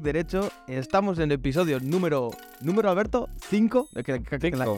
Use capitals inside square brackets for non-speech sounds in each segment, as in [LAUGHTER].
Derecho. Estamos en el episodio número, número Alberto, 5.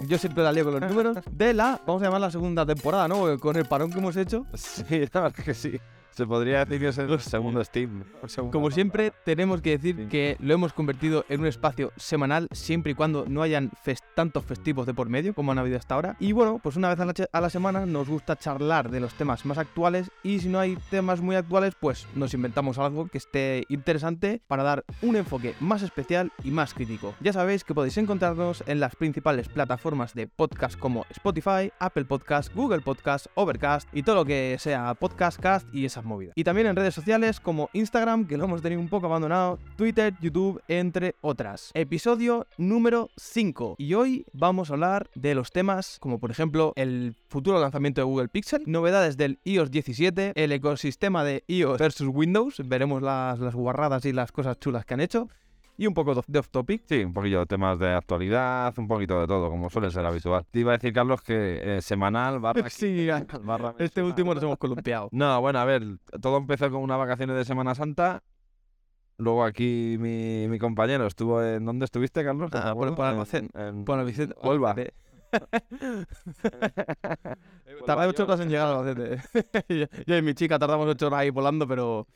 Yo siempre la lío con los números. De la, vamos a llamar la segunda temporada, ¿no? Con el parón que hemos hecho. Sí, [LAUGHS] la verdad que sí. Se podría decir que es el segundo Steam. Como siempre, tenemos que decir que lo hemos convertido en un espacio semanal, siempre y cuando no hayan tantos festivos de por medio como han habido hasta ahora. Y bueno, pues una vez a la, a la, semana nos gusta charlar de los temas más actuales y si no hay temas muy actuales, pues nos inventamos algo que esté interesante para dar un enfoque más especial y más crítico. Ya sabéis que podéis encontrarnos en las principales plataformas de podcast como Spotify, Apple Podcast, Google Podcast, Overcast y todo lo que sea Podcast, Cast y esa y también en redes sociales como Instagram, que lo hemos tenido un poco abandonado, Twitter, YouTube, entre otras. Episodio número 5. Y hoy vamos a hablar de los temas como por ejemplo el futuro lanzamiento de Google Pixel, novedades del iOS 17, el ecosistema de iOS versus Windows, veremos las, las guarradas y las cosas chulas que han hecho y un poco de off topic. Sí, un poquillo de temas de actualidad, un poquito de todo, como suele ser habitual. Te iba a decir, Carlos, que eh, semanal barra. [LAUGHS] sí, [LAUGHS] este último nos hemos columpiado. No, bueno, a ver, todo empezó con unas vacaciones de Semana Santa. Luego aquí mi, mi compañero estuvo en. ¿Dónde estuviste, Carlos? Ah, por, por Almacén. En, Vicente. Huelva. [LAUGHS] Tardé ocho horas en llegar al Albacete. yo y mi chica tardamos ocho horas ahí volando, pero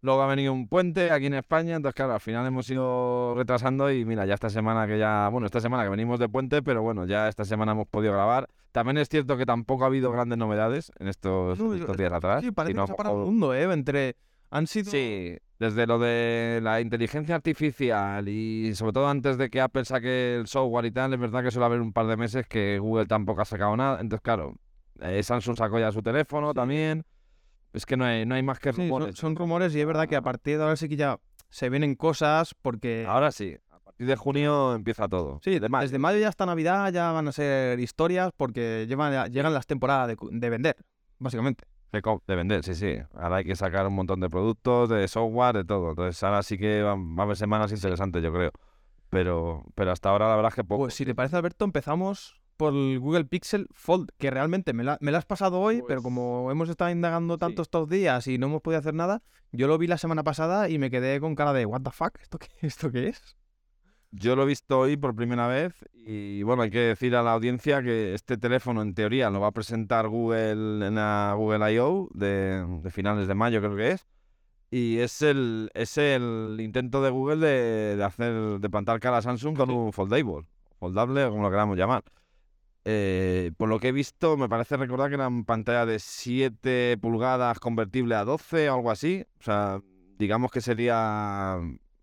Luego ha venido un puente aquí en España, entonces claro, al final hemos ido retrasando y mira, ya esta semana que ya, bueno, esta semana que venimos de puente, pero bueno, ya esta semana hemos podido grabar. También es cierto que tampoco ha habido grandes novedades en estos, días atrás. Sí, parece que se ha parado el mundo, ¿eh? Entre... Han sido... Sí, desde lo de la inteligencia artificial y sobre todo antes de que Apple saque el software y tal, es verdad que suele haber un par de meses que Google tampoco ha sacado nada. Entonces, claro, eh, Samsung sacó ya su teléfono también. Es que no hay, no hay más que rumores. son, rumores y es verdad que a partir de ahora sí que ya se vienen cosas porque... Ahora sí. A partir de junio empieza todo. Sí, desde mayo ya hasta Navidad ya van a ser historias porque llevan, llegan las temporadas de, vender, básicamente. De vender, sí, sí. Ahora hay que sacar un montón de productos, de software, de todo. Entonces ahora sí que va, a haber semanas interesantes, yo creo. Pero, pero hasta ahora la verdad es que poco. Pues si te parece, Alberto, empezamos por el Google Pixel Fold, que realmente me la, me has pasado hoy, pero pues como hemos estado indagando tanto estos días y no hemos podido hacer nada, yo lo vi la semana pasada y me quedé con cara de ¿What the fuck? ¿Esto qué, [LAUGHS] esto qué es? Yo lo he visto hoy por primera vez y bueno, hay que decir a la audiencia que este teléfono en teoría lo va a presentar Google en la Google I.O. De, finales de mayo creo que es. Y es el, es el intento de Google de, de hacer, de plantar cara a Samsung con un foldable, foldable como lo queramos llamar. Eh, por lo que he visto, me parece recordar que era una pantalla de 7 pulgadas convertible a 12 o algo así. O sea, digamos que sería,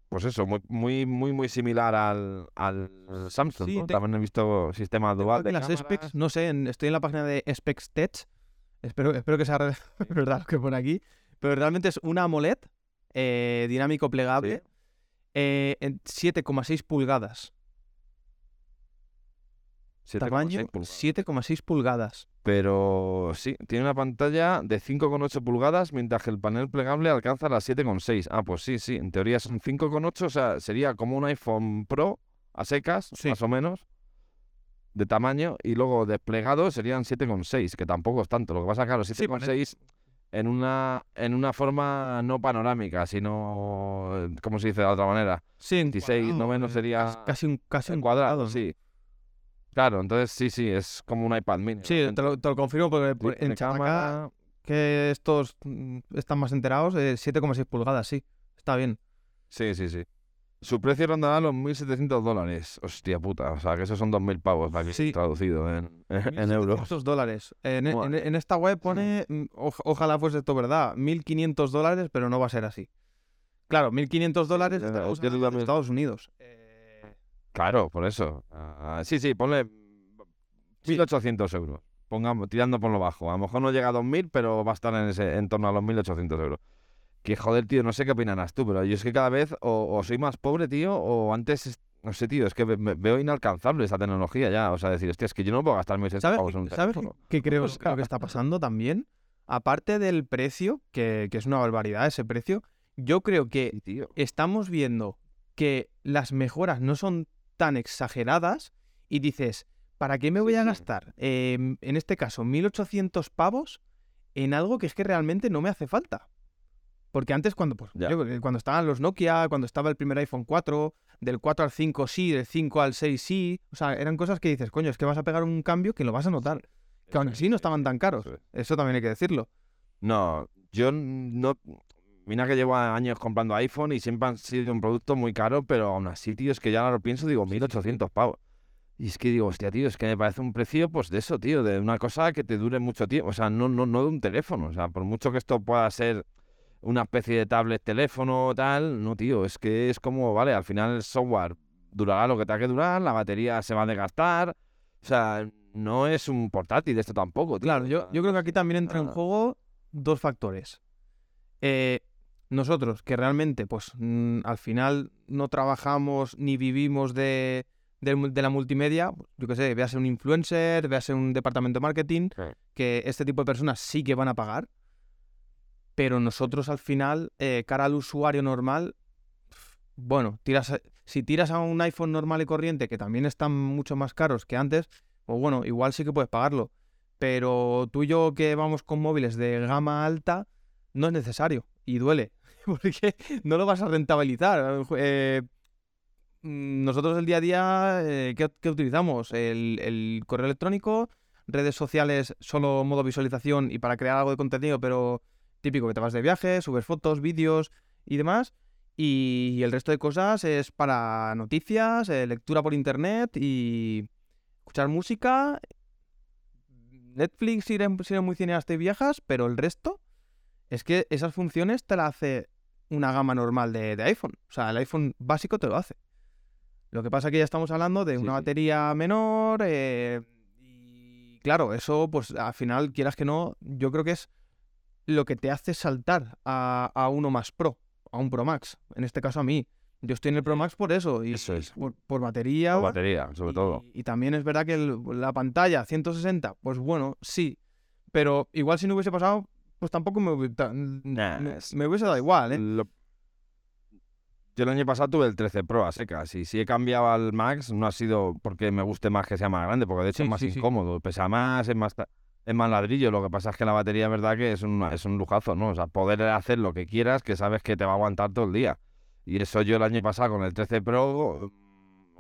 pues eso, muy, muy, muy, muy similar al, al Samsung. También he visto sistema dual de las specs, no sé, estoy en la página de Specs Tech. Espero, espero que sea [LAUGHS] verdad lo que pone aquí. Pero realmente es una AMOLED eh, dinámico plegable eh, en 7,6 pulgadas. Tamaño 7,6 pulgadas. Pero sí, tiene una pantalla de 5,8 pulgadas, mientras que el panel plegable alcanza las 7,6. Ah, pues sí, sí, en teoría son 5,8, o sea, sería como un iPhone Pro a secas, más o menos, de tamaño, y luego desplegado serían 7,6, que tampoco es tanto. Lo que pasa es que, claro, 7,6 en una, en una forma no panorámica, sino, ¿cómo se dice de otra manera? Sí, 26, no menos sería... Casi un, casi un cuadrado, sí. Claro, entonces sí, sí, es como un iPad mini. Sí, te lo, confirmo porque en cámara... que estos mm, están más enterados, 7,6 pulgadas, sí, está bien. Sí, sí, sí. Su precio rondará los 1.700 dólares. Hostia puta, o sea que esos son 2.000 pavos aquí sí. traducido en, [LAUGHS] en euros. dólares. En, en, esta web pone, mm, ojalá fuese esto verdad, 1.500 dólares, pero no va a ser así. Claro, 1.500 dólares en Estados Unidos. Claro, por eso. Ah, sí, sí, ponle 1.800 euros. Pongamos, tirando por lo bajo. A lo mejor no llega a 2.000, pero va a estar en, ese, en torno a los 1.800 euros. Que joder, tío, no sé qué opinarás tú, pero yo es que cada vez o, soy más pobre, tío, o antes, no sé, tío, es que veo inalcanzable esa tecnología ya. O sea, decir, hostia, es que yo no puedo gastar 1.600 ¿Sabes, un ¿sabes qué creo, [LAUGHS] que está pasando también? Aparte del precio, que, que, es una barbaridad ese precio, yo creo que estamos viendo que las mejoras no son tan exageradas y dices, ¿para qué me voy a gastar, em, en este caso, 1.800 pavos en algo que es que realmente no me hace falta? Porque antes, cuando, pues, yo cuando estaban los Nokia, cuando estaba el primer iPhone 4, del 4 al 5 sí, del 5 al 6 sí. O sea, eran cosas que dices, coño, es que vas a pegar un cambio que lo vas a notar. Que aún así no estaban tan caros. Eso es. Eso también hay que decirlo. No, yo no. Mira que llevo años comprando iPhone y siempre han sido un producto muy caro, pero aún así, tío, es que ya ahora lo pienso, digo, 1800 pavos. Y es que digo, hostia, tío, es que me parece un precio, pues de eso, tío, de una cosa que te dure mucho tiempo. O sea, no, no, no de un teléfono. O sea, por mucho que esto pueda ser una especie de tablet teléfono o tal, no, tío, es que es como, vale, al final el software durará lo que tenga que durar, la batería se va a desgastar. O sea, no es un portátil esto tampoco, tío. Claro, yo, yo creo que aquí también entra en juego dos factores. Eh, nosotros, que realmente, pues, mm, al final no trabajamos ni vivimos de, de la multimedia, yo qué sé, véase un influencer, véase un departamento de marketing, Sí. que este tipo de personas sí que van a pagar, pero nosotros al final, eh, cara al usuario normal, bueno, tiras a- si tiras a un iPhone normal y corriente, que también están mucho más caros que antes, pues bueno, igual sí que puedes pagarlo. Pero tú y yo que vamos con móviles de gama alta, no es necesario y duele, [LAUGHS] porque no lo vas a rentabilizar. Eh, mm, nosotros el día a día, eh, ¿qué, utilizamos? El, el correo electrónico, redes sociales, solo modo visualización y para crear algo de contenido, pero típico que te vas de viaje, subes fotos, vídeos y demás. Y el resto de cosas es para noticias, eh, lectura por internet y escuchar música. Netflix si eres, si eres muy cineasta y viajas, pero el resto es que esas funciones te las hace una gama normal de, de iPhone. O sea, el iPhone básico te lo hace. Lo que pasa que ya estamos hablando de Sí, una sí. batería menor eh, y claro, eso pues al final, quieras que no, yo creo que es lo que te hace saltar a, a uno más Pro, a un Pro Max. En este caso a mí. Yo estoy en el Pro Max por eso. Y, Eso es. Por, por batería. La batería, sobre y- todo. Y también es verdad que el- la pantalla 160, pues bueno, sí. Pero igual si no hubiese pasado, pues tampoco me, Nah, me, me hubiese dado igual, ¿eh? Lo- Yo el año pasado tuve el 13 Pro a secas y si he cambiado al Max no ha sido porque me guste más que sea más grande, porque de hecho Sí, es más sí, sí. incómodo, pesa más, es más, es más ladrillo. Lo que pasa es que la batería, es verdad que es un, es un lujazo, ¿no? O sea, poder hacer lo que quieras que sabes que te va a aguantar todo el día. Y eso yo el año pasado con el 13 Pro,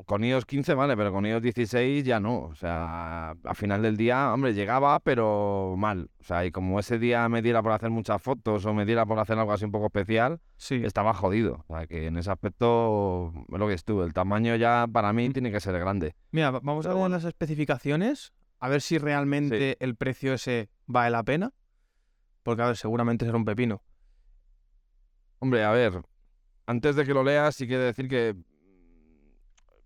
con iOS 15 vale, pero con iOS 16 ya no. O sea, a final del día, hombre, llegaba, pero mal. O sea, y como ese día me diera por hacer muchas fotos o me diera por hacer algo así un poco especial, Sí. estaba jodido. O sea, que en ese aspecto es lo que estuvo. El tamaño ya para mí Mm. tiene que ser grande. Mira, va- vamos a ver las especificaciones, a ver si realmente el precio ese vale la pena. Porque, a ver, seguramente será un pepino. Hombre, a ver, antes de que lo leas, sí quiero decir que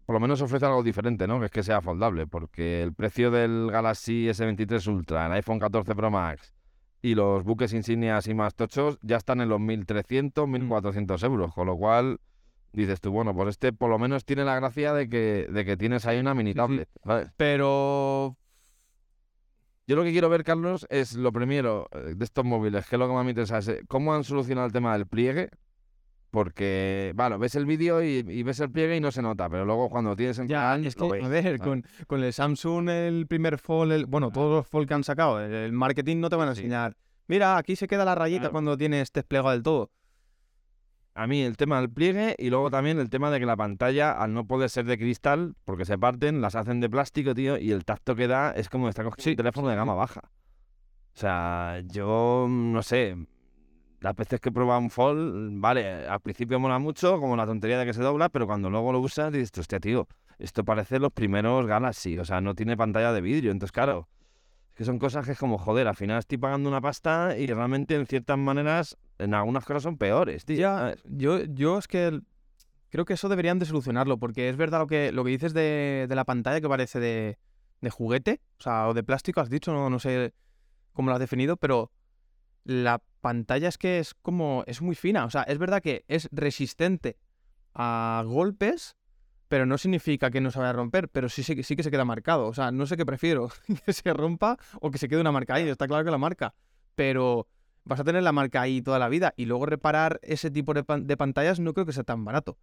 por lo menos ofrece algo diferente, ¿no? Que es que sea foldable, porque el precio del Galaxy S23 Ultra, el iPhone 14 Pro Max y los buques insignias y más tochos ya están en los 1.300, 1.400 euros, con lo cual dices tú, bueno, pues este por lo menos tiene la gracia de que, de que tienes ahí una mini Sí, sí. tablet. Pero Yo lo que quiero ver, Carlos, es lo primero eh, de estos móviles, que es lo que más me interesa, es cómo han solucionado el tema del pliegue. Porque, bueno, ves el vídeo y, y ves el pliegue y no se nota, pero luego cuando tienes en Ya, es que, ves, a ver, ¿sabes? con, con el Samsung, el primer Fold, el- bueno, todos los Fold que han sacado, el, el marketing no te van a Sí. enseñar. Mira, aquí se queda la rayita Claro. cuando tienes desplegado del todo. A mí el tema del pliegue y luego también el tema de que la pantalla, al no poder ser de cristal, porque se parten, las hacen de plástico, tío, y el tacto que da es como estar cogiendo Sí, un teléfono de gama baja. O sea, yo no sé, las veces que probado un Fold, vale, al principio mola mucho, como la tontería de que se dobla, pero cuando luego lo usas dices, hostia, tío, esto parece los primeros Galaxy, o sea, no tiene pantalla de vidrio, entonces claro, es que son cosas que es como, joder, al final estoy pagando una pasta y realmente en ciertas maneras, en algunas cosas son peores, tío. Ya, yo, yo es que creo que eso deberían de solucionarlo, porque es verdad lo que, lo que dices de, de la pantalla que parece de, de juguete, o sea, o de plástico, has dicho, no, no sé cómo lo has definido, pero la pantalla es que es como, es muy fina, o sea, es verdad que es resistente a golpes, pero no significa que no se vaya a romper, pero sí, sí, sí que se queda marcado, o sea, no sé qué prefiero, [LAUGHS] que se rompa o que se quede una marca ahí, está claro que la marca, pero vas a tener la marca ahí toda la vida y luego reparar ese tipo de, pan- de pantallas no creo que sea tan barato.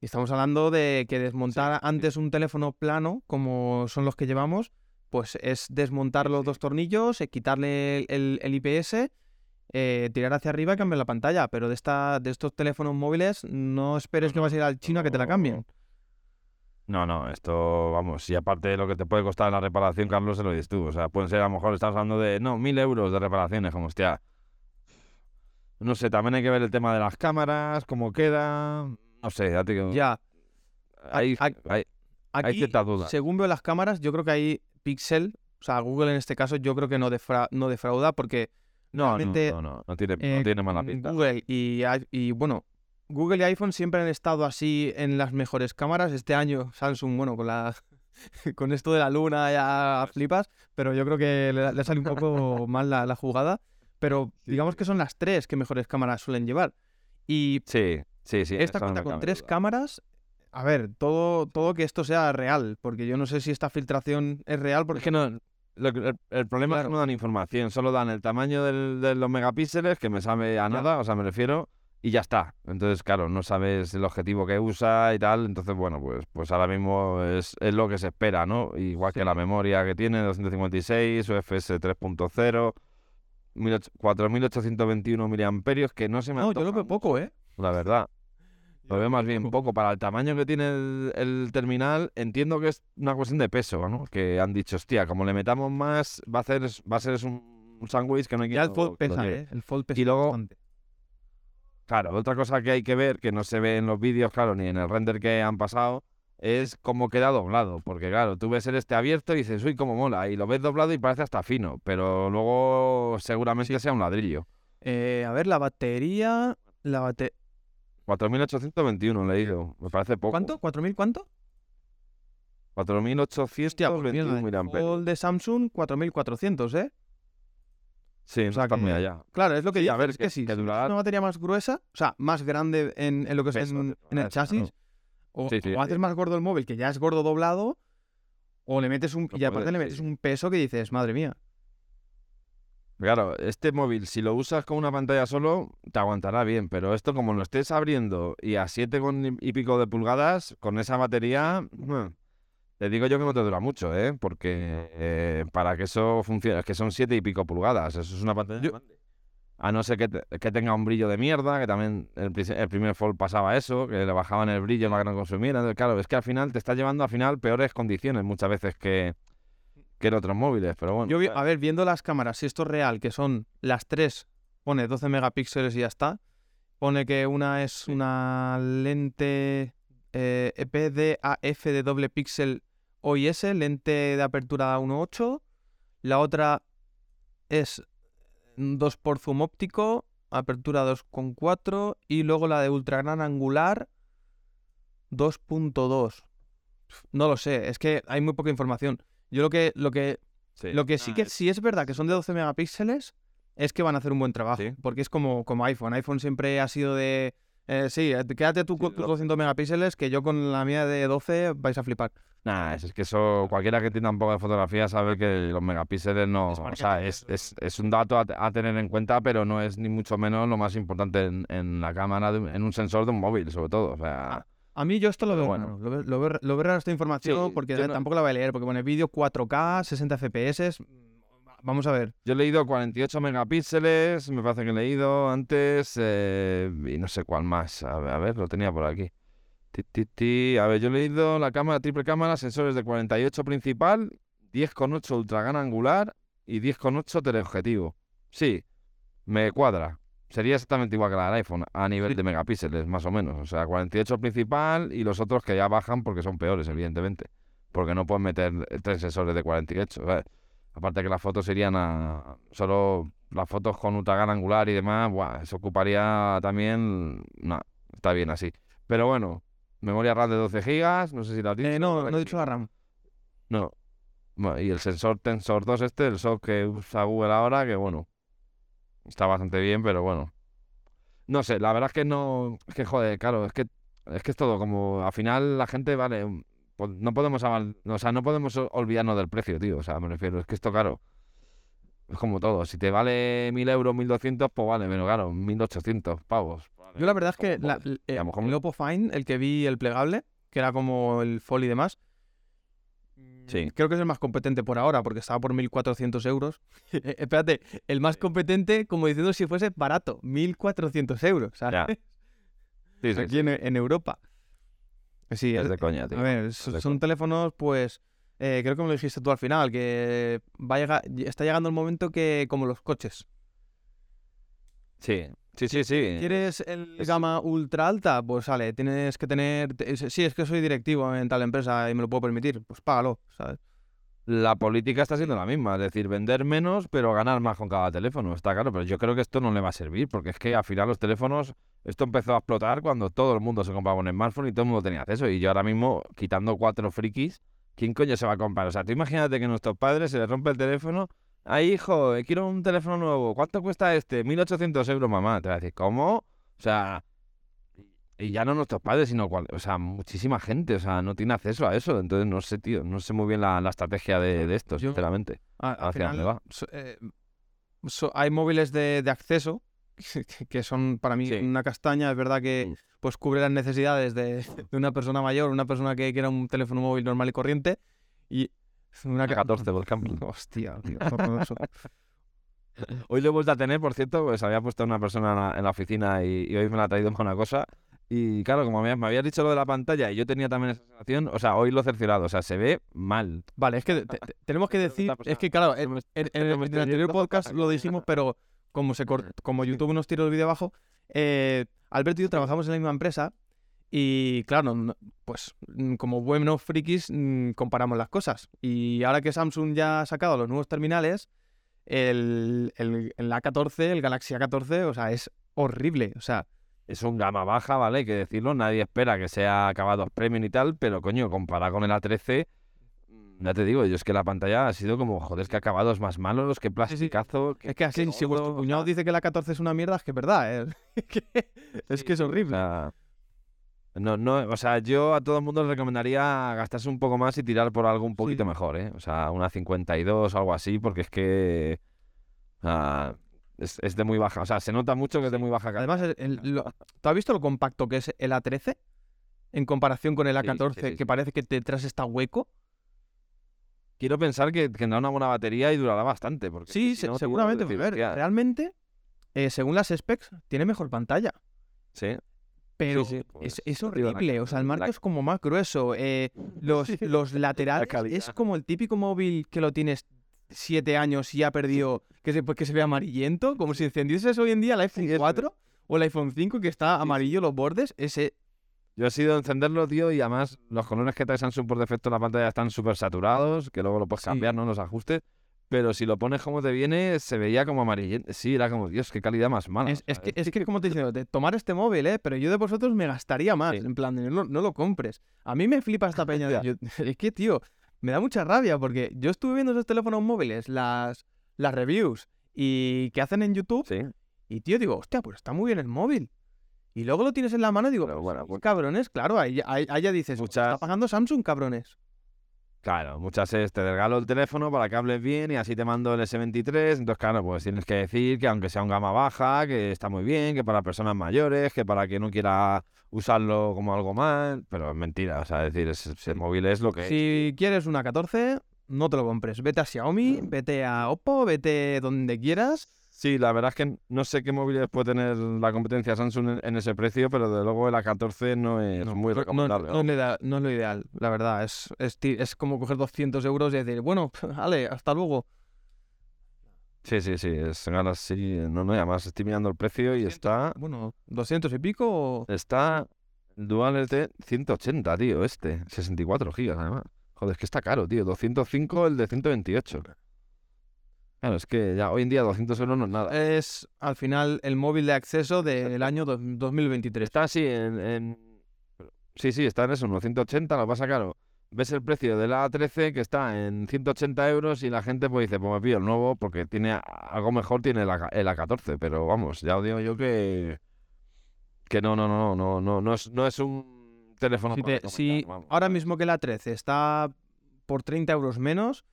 Y estamos hablando de que desmontar sí. antes un teléfono plano, como son los que llevamos, pues es desmontar los dos tornillos, eh, quitarle el, el IPS eh, tirar hacia arriba y cambiar la pantalla. Pero de, esta, de estos teléfonos móviles no esperes que vas a ir al chino a que te la cambien. No, no, esto, vamos, y aparte de lo que te puede costar la reparación, Carlos, se lo dices tú. O sea, pueden ser, a lo mejor estás hablando de, no, mil euros de reparaciones, como, hostia. No sé, también hay que ver el tema de las cámaras, cómo queda. No sé, ya te. Ya, Hay, hay, hay ciertas dudas. según veo las cámaras, yo creo que hay Pixel, o sea, Google en este caso, yo creo que no, defra- no defrauda porque No, no, no, no, no tiene, eh, no tiene mala pinta. Google y, bueno, Google y iPhone siempre han estado así en las mejores cámaras. Este año Samsung, bueno, con la [LAUGHS] con esto de la luna ya flipas, pero yo creo que le, le sale un poco [LAUGHS] mal la, la jugada. Pero Sí, digamos que son las tres que mejores cámaras suelen llevar. Y Sí, sí, sí. esta cuenta con tres duda. cámaras. A ver, todo, todo que esto sea real, porque yo no sé si esta filtración es real, Es porque que no, lo el, el problema es que no dan información, solo dan el tamaño del- de los megapíxeles, que me sabe a Ya. nada, o sea, me refiero, y ya está. Entonces, claro, no sabes el objetivo que usa y tal, entonces, bueno, pues, pues ahora mismo es, es lo que se espera, ¿no? Igual que la memoria que tiene, 256, UFS 3.0, 18- 4821 miliamperios, que no se me no, yo lo veo poco, ¿eh? La verdad. Lo veo más bien poco. poco. Para el tamaño que tiene el, el terminal, entiendo que es una cuestión de peso, ¿no? Que han dicho, hostia, como le metamos más, va a, hacer, va a ser un, un sándwich que no hay Ya el Fold que pesa, lleve". ¿eh? El Fold pesa Y luego- bastante. Claro, otra cosa que hay que ver, que no se ve en los vídeos, claro, ni en el render que han pasado, es cómo queda doblado. Porque, claro, tú ves el este abierto y dices, uy, cómo mola. Y lo ves doblado y parece hasta fino. Pero luego seguramente sea un ladrillo. Eh, a ver, la batería. La bate... 4.821 he leído. Me parece poco. ¿Cuánto? ¿4000 cuánto? 4.821 pues mierda, el de Samsung, 4400, ¿eh? Sí, no sea que- allá. Claro, es lo que Sí, a ver, es que, que- sí, que si es una batería más gruesa, o sea, más grande en, en lo que es Peso, en, el chasis, o, Sí, sí, o haces sí. más gordo el móvil, que ya es gordo doblado, o le metes un... No y aparte le metes un peso que dices, madre mía. Claro, este móvil, si lo usas con una pantalla solo, te aguantará bien, pero esto como lo estés abriendo y a 7 con y- pico de pulgadas, con esa batería, te digo yo que no te dura mucho, ¿eh? Porque eh, para que eso funcione, es que son 7 y pico pulgadas, eso es una pantalla Yo-. A no ser que, te- que tenga un brillo de mierda, que también el, pri- el primer Fold pasaba eso, que le bajaban el brillo para que no consumiera. Entonces, claro, es que al final te está llevando al final peores condiciones muchas veces que, que en otros móviles, pero bueno. Yo, vi- eh, a ver, viendo las cámaras, si esto es real, que son las tres, pone 12 megapíxeles y ya está. Pone que una es una lente eh, EPDAF de doble píxel OIS, lente de apertura 1.8. La otra es 2 por zoom óptico, apertura 2.4. Y luego la de ultra gran angular 2.2. No lo sé, es que hay muy poca información. Yo lo que, lo que sí. lo que sí Ah, que es- sí es verdad que son de 12 megapíxeles es que van a hacer un buen trabajo. Sí. Porque es como, como iPhone. iPhone siempre ha sido de. eh, sí, eh, quédate tú con Sí, tus lo- 200 megapíxeles que yo con la mía de 12 vais a flipar. Nah, es es que eso, cualquiera que entienda un poco de fotografía sabe que los megapíxeles no, Es o sea, es, es, es un dato a, a tener en cuenta, pero no es ni mucho menos lo más importante en, en la cámara, de un- en un sensor de un móvil, sobre todo. O sea, A mí yo esto lo veo Bueno. raro. Lo veo, lo veo- lo veo raro esta información Sí, porque no- tampoco la voy a leer. Porque pone vídeo 4K, 60 FPS. Vamos a ver. yo he leído 48 megapíxeles, me parece que he leído antes, eh, y no sé cuál más. A ver, a ver, lo tenía por aquí. Ti, ti, ti. A ver, yo he leído la cámara, triple cámara, sensores de 48 principal, 10,8 ultra gran angular y 10,8 teleobjetivo. Sí, me cuadra. Sería exactamente igual que la del iPhone, a nivel Sí. de megapíxeles, más o menos. O sea, 48 el principal y los otros que ya bajan porque son peores, evidentemente. Porque no pueden meter eh, tres sensores de 48. ¿sabes? Aparte que las fotos serían a... Solo las fotos con ultra gran angular y demás, buah, eso ocuparía también... No, está bien así. Pero bueno, memoria RAM de 12 gigas, no sé si la has dicho. Eh, no, no he dicho la RAM. No. Bueno, y el sensor Tensor 2 este, el SOC que usa Google ahora, que bueno, está bastante bien, pero bueno. No sé, la verdad es que no, es que joder, claro, es que es que es todo como al final la gente vale, mm, pues no podemos o sea, no podemos olvidarnos del precio, tío, o sea, me refiero, es que esto claro. Es como todo, si te vale 1000 euros, 1200, pues vale, pero claro, 1800 pavos. Yo la verdad es que la- eh, a lo mejor el Oppo Find, el que vi, el plegable, que era como el Fold y demás, Sí. Creo que es el más competente por ahora, porque estaba por 1.400 euros. [LAUGHS] Eh, Espérate, el más competente, como diciendo si fuese barato, 1.400 euros. ¿sabes? Ya. Sí, sí, [LAUGHS] Aquí en, en Europa. Sí, Es es- de coña, tío. a ver, son teléfonos, pues, eh, creo que me lo dijiste tú al final, que va a llegar, está llegando el momento que, como los coches, Sí, sí, sí, sí. ¿quieres el es- gama ultra alta? Pues sale, tienes que tener, sí, es que soy directivo en tal empresa y me lo puedo permitir, pues págalo, ¿sabes? La política está siendo la misma, es decir, vender menos pero ganar más con cada teléfono, está claro, pero yo creo que esto no le va a servir, porque es que al final los teléfonos, esto empezó a explotar cuando todo el mundo se compraba un smartphone y todo el mundo tenía acceso, y yo ahora mismo, quitando cuatro frikis, ¿quién coño se va a comprar? O sea, tú imagínate que a nuestros padres se les rompe el teléfono, ay hijo, quiero un teléfono nuevo, ¿cuánto cuesta este? 1800 euros mamá, te va a decir, ¿cómo? O sea... Y ya no nuestros padres, sino cual, o sea, muchísima gente, o sea, no tiene acceso a eso. Entonces, no sé, tío, no sé muy bien la, la estrategia de, de esto, Yo- sinceramente. A- al ¿Hacia dónde final, va? so- eh, so- hay móviles de, de acceso [LAUGHS] que- que son para mí Sí. una castaña. Es verdad que Mm. pues cubre las necesidades de, [LAUGHS] de una persona mayor, una persona que quiera un teléfono móvil normal y corriente. Y una ca- 14, por. [LAUGHS] Hostia, tío. [LAUGHS] Hoy lo he vuelto a tener, por cierto, pues había puesto una persona en la, en la oficina y, y hoy me la ha traído para una cosa. Y claro, como me, me habías dicho lo de la pantalla y yo tenía también esa sensación, o sea, hoy lo he cerciorado, o sea, se ve mal. Vale, es que te- te- tenemos que [LAUGHS] decir, es que claro, en, en- en el, el anterior podcast lo dijimos, pero como se como YouTube nos tiró el vídeo abajo, eh, Alberto y yo trabajamos en la misma empresa y claro, pues como buenos frikis comparamos las cosas. Y ahora que Samsung ya ha sacado los nuevos terminales, el, el, el A14, el Galaxy A14, o sea, es horrible. O sea, Es un gama baja, ¿vale? Hay que decirlo, nadie espera que sea acabados premium y tal, pero coño, comparado con el A13, mm, ya te digo, yo es que la pantalla ha sido como, joder, es que acabados más malos, que plasticazo. es que así, si vuestro o cuñado dice que la A14 es una mierda, es que es verdad. ¿eh? Es que [LAUGHS] es, que es O horrible. sea, no, no, o sea, yo a todo el mundo le recomendaría gastarse un poco más y tirar por algo un poquito Sí. mejor, ¿eh? O sea, una 52 o algo así, porque es que sea, es, es de muy baja. O sea, se nota mucho que es de muy baja calidad. Además, el- lo- ¿tú has visto lo compacto que es el A13? En comparación con el Sí, sí, A14, sí, sí. que parece que detrás está hueco. Quiero pensar que tendrá una buena batería y durará bastante. Porque Sí, si se- no, tío, seguramente. decir, ver, realmente, eh, según las specs, tiene mejor pantalla. sí, Pero sí, es, pues, es horrible. O sea, el la- marco es como más grueso. eh, [LAUGHS] los, los laterales es como el típico móvil que lo tienes siete años y ha perdido, que se, pues, que se ve amarillento, como si encendieses hoy en día el iPhone Sí, eso es. 4 o el iPhone 5 que está amarillo los bordes. Ese, Yo he sido encenderlo, tío, y además los colores que trae Samsung por defecto en la pantalla están súper saturados, que luego lo puedes Sí. cambiar, ¿no? Los ajustes. Pero si lo pones como te viene, se veía como amarillento. Sí, era como, Dios, qué calidad más mala. Es, es que, es que, como te digo, de tomar este móvil, ¿eh? Pero yo de vosotros me gastaría más. Sí. En plan, no, no lo compres. A mí me flipa esta peña. [LAUGHS] de yo- [LAUGHS] es que, tío, me da mucha rabia porque yo estuve viendo esos teléfonos móviles, las, las reviews y que hacen en YouTube. Sí, Y, tío, digo, hostia, pues está muy bien el móvil. Y luego lo tienes en la mano y digo, Pero pues, bueno, pues- cabrones, claro, ahí, ahí- ahí ya dices, Muchas- está pagando Samsung, cabrones. Claro, muchas es te regalo el teléfono para que hables bien y así te mando el S23. Entonces, claro, pues tienes que decir que aunque sea un gama baja, que está muy bien, que para personas mayores, que para que no quiera usarlo como algo más. Pero es mentira, o sea, decir, es- ese móvil es lo que. Si quieres una 14, no te lo compres. Vete a Xiaomi, vete a Oppo, vete donde quieras. Sí, la verdad es que no sé qué móviles puede tener la competencia Samsung en, ese precio, pero de luego el A14 no es muy No- recomendable. No, no es lo ideal, no es lo ideal, la verdad. Es, es, es como coger 200 euros y decir, bueno, [LAUGHS] vale, hasta luego. Sí, sí, sí, es Galaxy, no, no, y además estoy mirando el precio y está, Bueno, 200 y pico. o- está el Dual LT 180, tío, este, 64 gigas además. Joder, es que está caro, tío, 205 el de 128. Claro, es que ya hoy en día 200 euros no es nada. Es al final el móvil de acceso del año dos- 2023. Está así en, en- Sí, sí, está en eso, unos 180, lo pasa, claro. Ves el precio del A13 que está en 180 euros y la gente pues dice, pues me pillo el nuevo porque tiene algo mejor, tiene el, A- el A14, pero vamos, ya os digo yo que... Que no, no, no, no, no, no es, no es un teléfono Si, te- si recomendar, vamos. ahora mismo que el A13 está por 30 euros menos,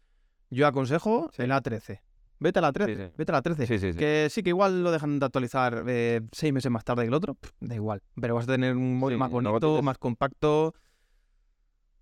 yo aconsejo Sí. el A13. Vete a la 13, Sí, sí. vete a la 13. Sí. Que sí, que igual lo dejan de actualizar eh, seis meses más tarde que el otro, pff, da igual. Pero vas a tener un móvil más bonito, más compacto.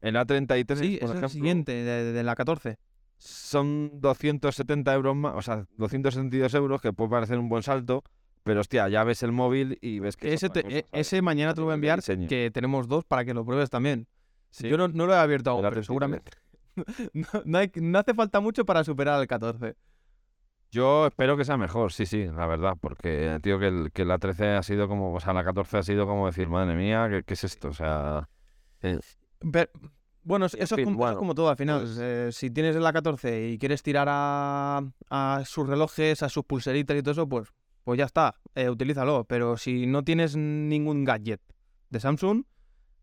El A33, Sí, por es ejemplo, el siguiente, de, de la 14. son 270 euros más, o sea, 272 euros, que puede parecer un buen salto, pero hostia, ya ves el móvil y ves que... Ese, te- otra cosa, e- ese mañana te lo voy a enviar, que tenemos dos para que lo pruebes también. Sí. Yo no, no lo he abierto aún, El pero A33. seguramente. [LAUGHS] no, no hay- no hace falta mucho para superar al 14. Yo espero que sea mejor, sí, sí, la verdad, porque, tío, que, el, que la 13 ha sido como, o sea, la 14 ha sido como decir, madre mía, ¿qué, qué es esto? O sea, eh, Pero, bueno, es- En eso, es como, eso es como todo al final. pues- Eh, si tienes la 14 y quieres tirar a, a sus relojes, a sus pulseritas y todo eso, pues, pues ya está, eh, utilízalo. Pero si no tienes ningún gadget de Samsung,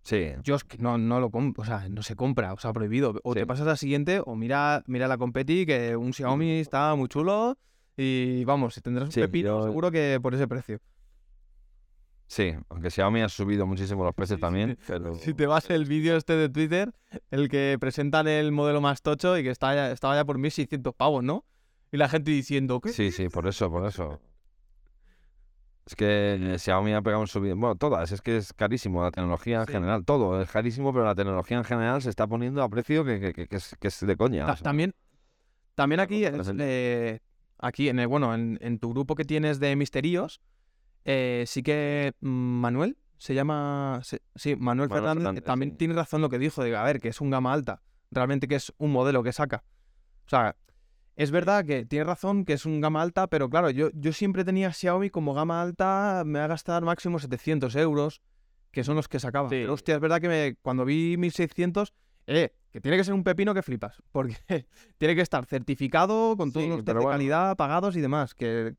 sí, yo es que no, no lo compro, o sea, no se compra, o sea, prohibido. O Sí. te pasas al siguiente o mira, mira la Competi, que un Xiaomi está muy chulo y vamos, si tendrás un Sí, pepino, yo- seguro que por ese precio. sí, aunque Xiaomi ha subido muchísimo los precios Sí, también, sí. pero... Si te vas el vídeo este de Twitter, el que presentan el modelo más tocho y que está ya- estaba ya por 1600 pavos, ¿no? Y la gente diciendo, ¿qué? Sí, sí, por eso, por eso. Es que Xiaomi ha pegado un subido. Bueno, todas, es que es carísimo la tecnología en Sí. general, todo es carísimo, pero la tecnología en general se está poniendo a precio que, que- que- que es, que es de coña. Ta- o sea. también, también aquí, es, eh, aquí en el, bueno, en, en tu grupo que tienes de misterios, eh, sí que mm, Manuel se llama, se- sí, Manuel, Manuel Fernández, Fernández, también sí. tiene razón lo que dijo, de a ver, que es un gama alta, realmente que es un modelo que saca. O sea, es verdad que tiene razón que es un gama alta, pero claro, yo, yo siempre tenía Xiaomi como gama alta, me va a gastar máximo 700 euros, que son los que sacaba. Sí. Pero hostia, es verdad que me- cuando vi 1600, eh, que tiene que ser un pepino que flipas, [LAUGHS] porque tiene que estar certificado con todos Sí, los test de bueno. calidad pagados y demás, que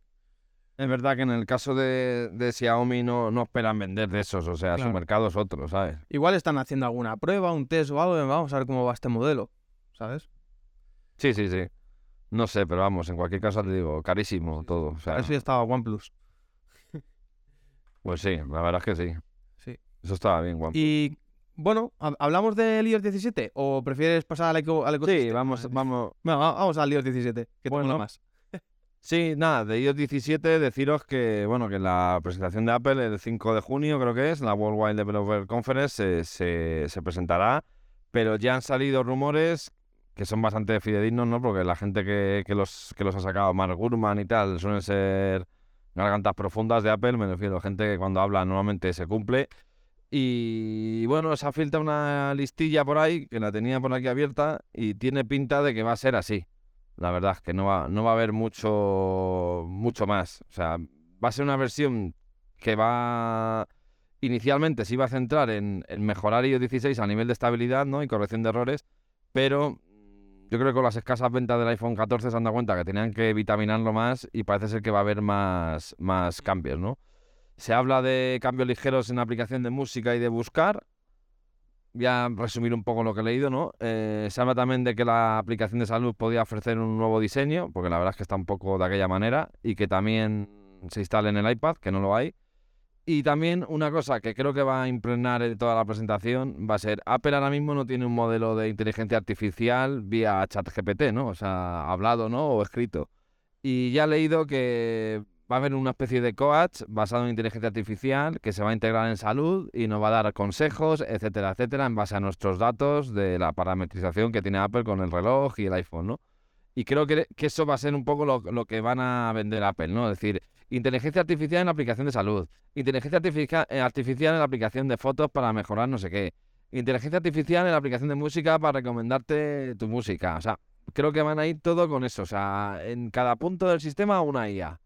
Es verdad que en el caso de, de Xiaomi no, no esperan vender de esos, o sea, Claro. su mercado es otro, ¿sabes? igual están haciendo alguna prueba, un test o algo, vamos a ver cómo va este modelo, ¿sabes? Sí, sí, sí. No sé, pero vamos, en cualquier caso te digo, carísimo todo. O sea, Para eso ya estaba OnePlus. pues sí, la verdad es que sí. Sí. Eso estaba bien, guapo. Y bueno, ¿hab- ¿hablamos del iOS 17 o prefieres pasar al, eco, al Sí, vamos, vamos. Bueno, vamos al iOS 17, que Bueno. mola más. [LAUGHS] Sí, nada, de iOS 17 deciros que, bueno, que la presentación de Apple el 5 de junio creo que es, la Worldwide Developer Conference se, se, se presentará, pero ya han salido rumores que son bastante fidedignos, ¿no? Porque la gente que, que los, que los ha sacado, Mark Gurman y tal, suelen ser gargantas profundas de Apple, me refiero a gente que cuando habla normalmente se cumple. Y bueno, se ha filtrado una listilla por ahí, que la tenía por aquí abierta, y tiene pinta de que va a ser así. La verdad que no va, no va a haber mucho, mucho más. O sea, va a ser una versión que va... Inicialmente se iba a centrar en, en mejorar iOS 16 a nivel de estabilidad ¿no? y corrección de errores, pero yo creo que con las escasas ventas del iPhone 14 se han dado cuenta que tenían que vitaminarlo más y parece ser que va a haber más, cambios, ¿no? Se habla de cambios ligeros en la aplicación de música y de buscar. Voy a resumir un poco lo que he leído, ¿no? Eh, se habla también de que la aplicación de salud podía ofrecer un nuevo diseño, porque la verdad es que está un poco de aquella manera, y que también se instale en el iPad, que no lo hay. Y también una cosa que creo que va a impregnar en toda la presentación va a ser, Apple ahora mismo no tiene un modelo de inteligencia artificial vía ChatGPT, ¿no? O sea, hablado, ¿no? O escrito. Y ya he leído que va a haber una especie de coach basado en inteligencia artificial que se va a integrar en salud y nos va a dar consejos, etcétera, etcétera, en base a nuestros datos de la parametrización que tiene Apple con el reloj y el iPhone, ¿no? Y creo que, eso va a ser un poco lo, lo que van a vender Apple, ¿no? Es decir, inteligencia artificial en la aplicación de salud, inteligencia eh, artificial en la aplicación de fotos para mejorar no sé qué, inteligencia artificial en la aplicación de música para recomendarte tu música. O sea, creo que van a ir todo con eso. O sea, en cada punto del sistema una IA.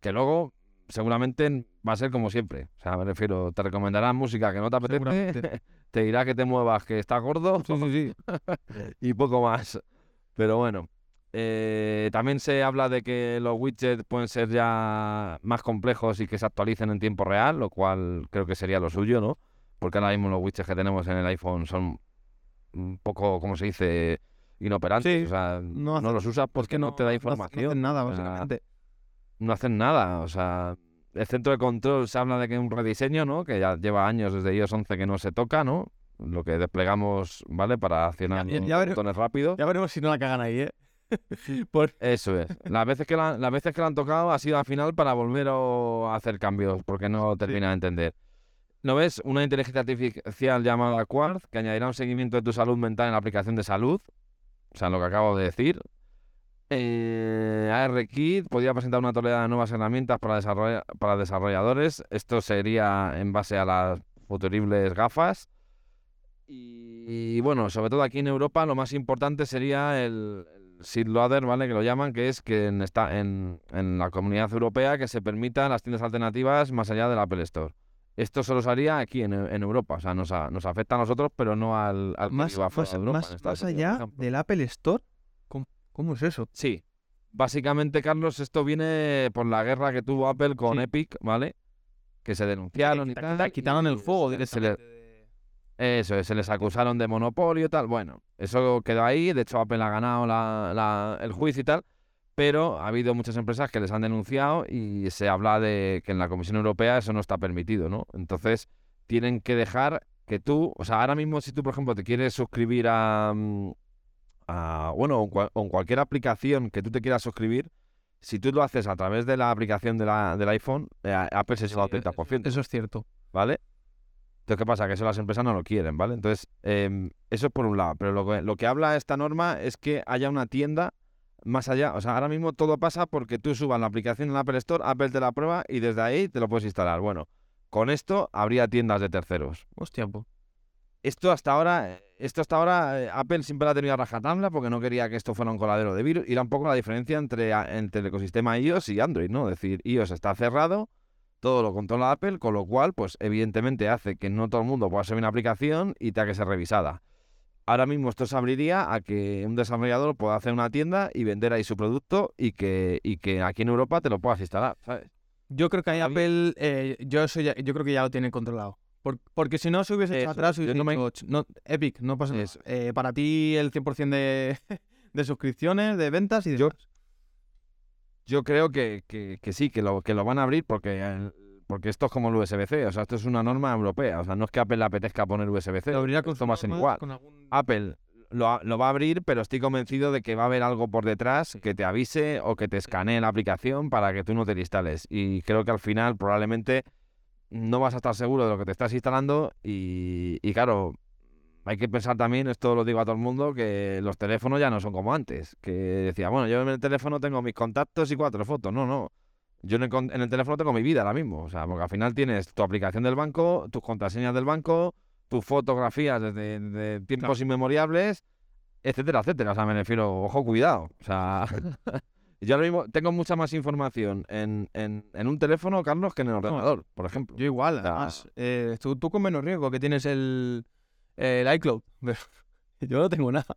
Que luego seguramente va a ser como siempre. O sea, me refiero, te recomendarán música que no te apetece, [LAUGHS] te dirá que te muevas, que estás gordo Sí, sí, sí. [LAUGHS] y poco más. Pero bueno, eh, también se habla de que los widgets pueden ser ya más complejos y que se actualicen en tiempo real, lo cual creo que sería lo suyo, ¿no? Porque ahora mismo los widgets que tenemos en el iPhone son un poco, ¿cómo se dice? Inoperantes. Sí, o sea, no no, los usas porque no, te da información. No hacen nada, O sea, básicamente. no hacen nada. O sea, el centro de control se habla de que es un rediseño, ¿no? Que ya lleva años desde iOS 11 que no se toca, ¿no? Lo que desplegamos, ¿vale? Para accionar Ya- botones rápidos. Ya veremos si no la cagan ahí, ¿eh? [LAUGHS] Por... Eso es. Las veces que la, las veces que la han tocado ha sido al final para volver a hacer cambios, porque no termina de entender. ¿No ves? Una inteligencia artificial llamada Quartz que añadirá un seguimiento de tu salud mental en la aplicación de salud. O sea, lo que acabo de decir. Eh, ARKit podría presentar una tonelada de nuevas herramientas para, para desarrolladores. Esto sería en base a las futuribles gafas. Y, y bueno, sobre todo aquí en Europa, lo más importante sería el, el seedloader, ¿vale? Que lo llaman, que es que en, esta, en, en la comunidad europea que se permitan las tiendas alternativas más allá del Apple Store. Esto solo se haría aquí en, en Europa, o sea, nos, a- nos afecta a nosotros, pero no al, al que Más, fuera más, de Europa, más- allá del Apple Store. ¿Cómo, cómo es eso? Sí. Básicamente, Carlos, esto viene por la guerra que tuvo Apple con Sí. Epic, ¿vale? Que se denunciaron y Quita- tal. quita- quitaron el le- directamente. Eso, es, se les acusaron de monopolio y tal. Bueno, eso quedó ahí. De hecho, Apple ha ganado la- la- el juicio y tal. Pero ha habido muchas empresas que les han denunciado y se habla de que en la Comisión Europea eso no está permitido, ¿no? Entonces, tienen que dejar que tú, o sea, ahora mismo si tú, por ejemplo, te quieres suscribir a, mm, a- bueno, o en cual- o en cualquier aplicación que tú te quieras suscribir, si tú lo haces a través de la aplicación de la, del iPhone, eh, Apple se lleva el Sí, e- 30%. Eso es cierto. ¿vale? Entonces, ¿qué pasa? Que eso las empresas no lo quieren, ¿vale? Entonces, em, eso es por un lado. Pero lo que, lo que habla esta norma es que haya una tienda más allá. O sea, ahora mismo todo pasa porque tú subas la aplicación en la Apple Store, Apple te la prueba y desde ahí te lo puedes instalar. Bueno, con esto habría tiendas de terceros. Hostia, pues. Esto hasta ahora, esto hasta ahora, eh, Apple siempre la ha tenido a rajatabla porque no quería que esto fuera un coladero de virus. Y era un poco la diferencia entre, entre el ecosistema iOS y Android, ¿no? Es decir, iOS está cerrado, todo lo controla Apple, con lo cual, pues evidentemente hace que no todo el mundo pueda subir una aplicación y tenga que ser revisada. Ahora mismo esto se abriría a que un desarrollador pueda hacer una tienda y vender ahí su producto y que, y que aquí en Europa te lo puedas instalar, ¿sabes? Yo creo que ahí Apple, eh, yo, eso ya- yo creo que ya lo tiene controlado. Por- porque si no se hubiese hecho atrás, hubiese no me- dicho, "Ch, no, Epic, no pasa nada. Eh, para ti el 100% de, [LAUGHS] de suscripciones, de ventas y Yo- demás. Yo creo que, que, que sí, que lo, que lo van a abrir porque, el- porque esto es como el USB-C, o sea, esto es una norma europea, o sea, no es que Apple le apetezca poner USB-C, Lo abrirá con ser normas, igual. algún- Apple lo, lo va a abrir, pero estoy convencido de que va a haber algo por detrás que te avise o que te escanee la aplicación para que tú no te la instales. Y creo que al final probablemente no vas a estar seguro de lo que te estás instalando y, y claro, hay que pensar también, esto lo digo a todo el mundo, que los teléfonos ya no son como antes. Que decía, bueno, yo en el teléfono tengo mis contactos y cuatro fotos. No, no. Yo en el, en el teléfono tengo mi vida ahora mismo. O sea, porque al final tienes tu aplicación del banco, tus contraseñas del banco, tus fotografías desde de tiempos inmemoriales, etcétera, etcétera. O sea, me refiero, ojo, cuidado. O sea, [LAUGHS] [LAUGHS] yo ahora mismo tengo mucha más información en, en, en un teléfono, Carlos, que en el ordenador, por ejemplo. Yo igual, O sea, además. eh, tú, tú con menos riesgo que tienes el, el iCloud. [LAUGHS] yo no tengo nada.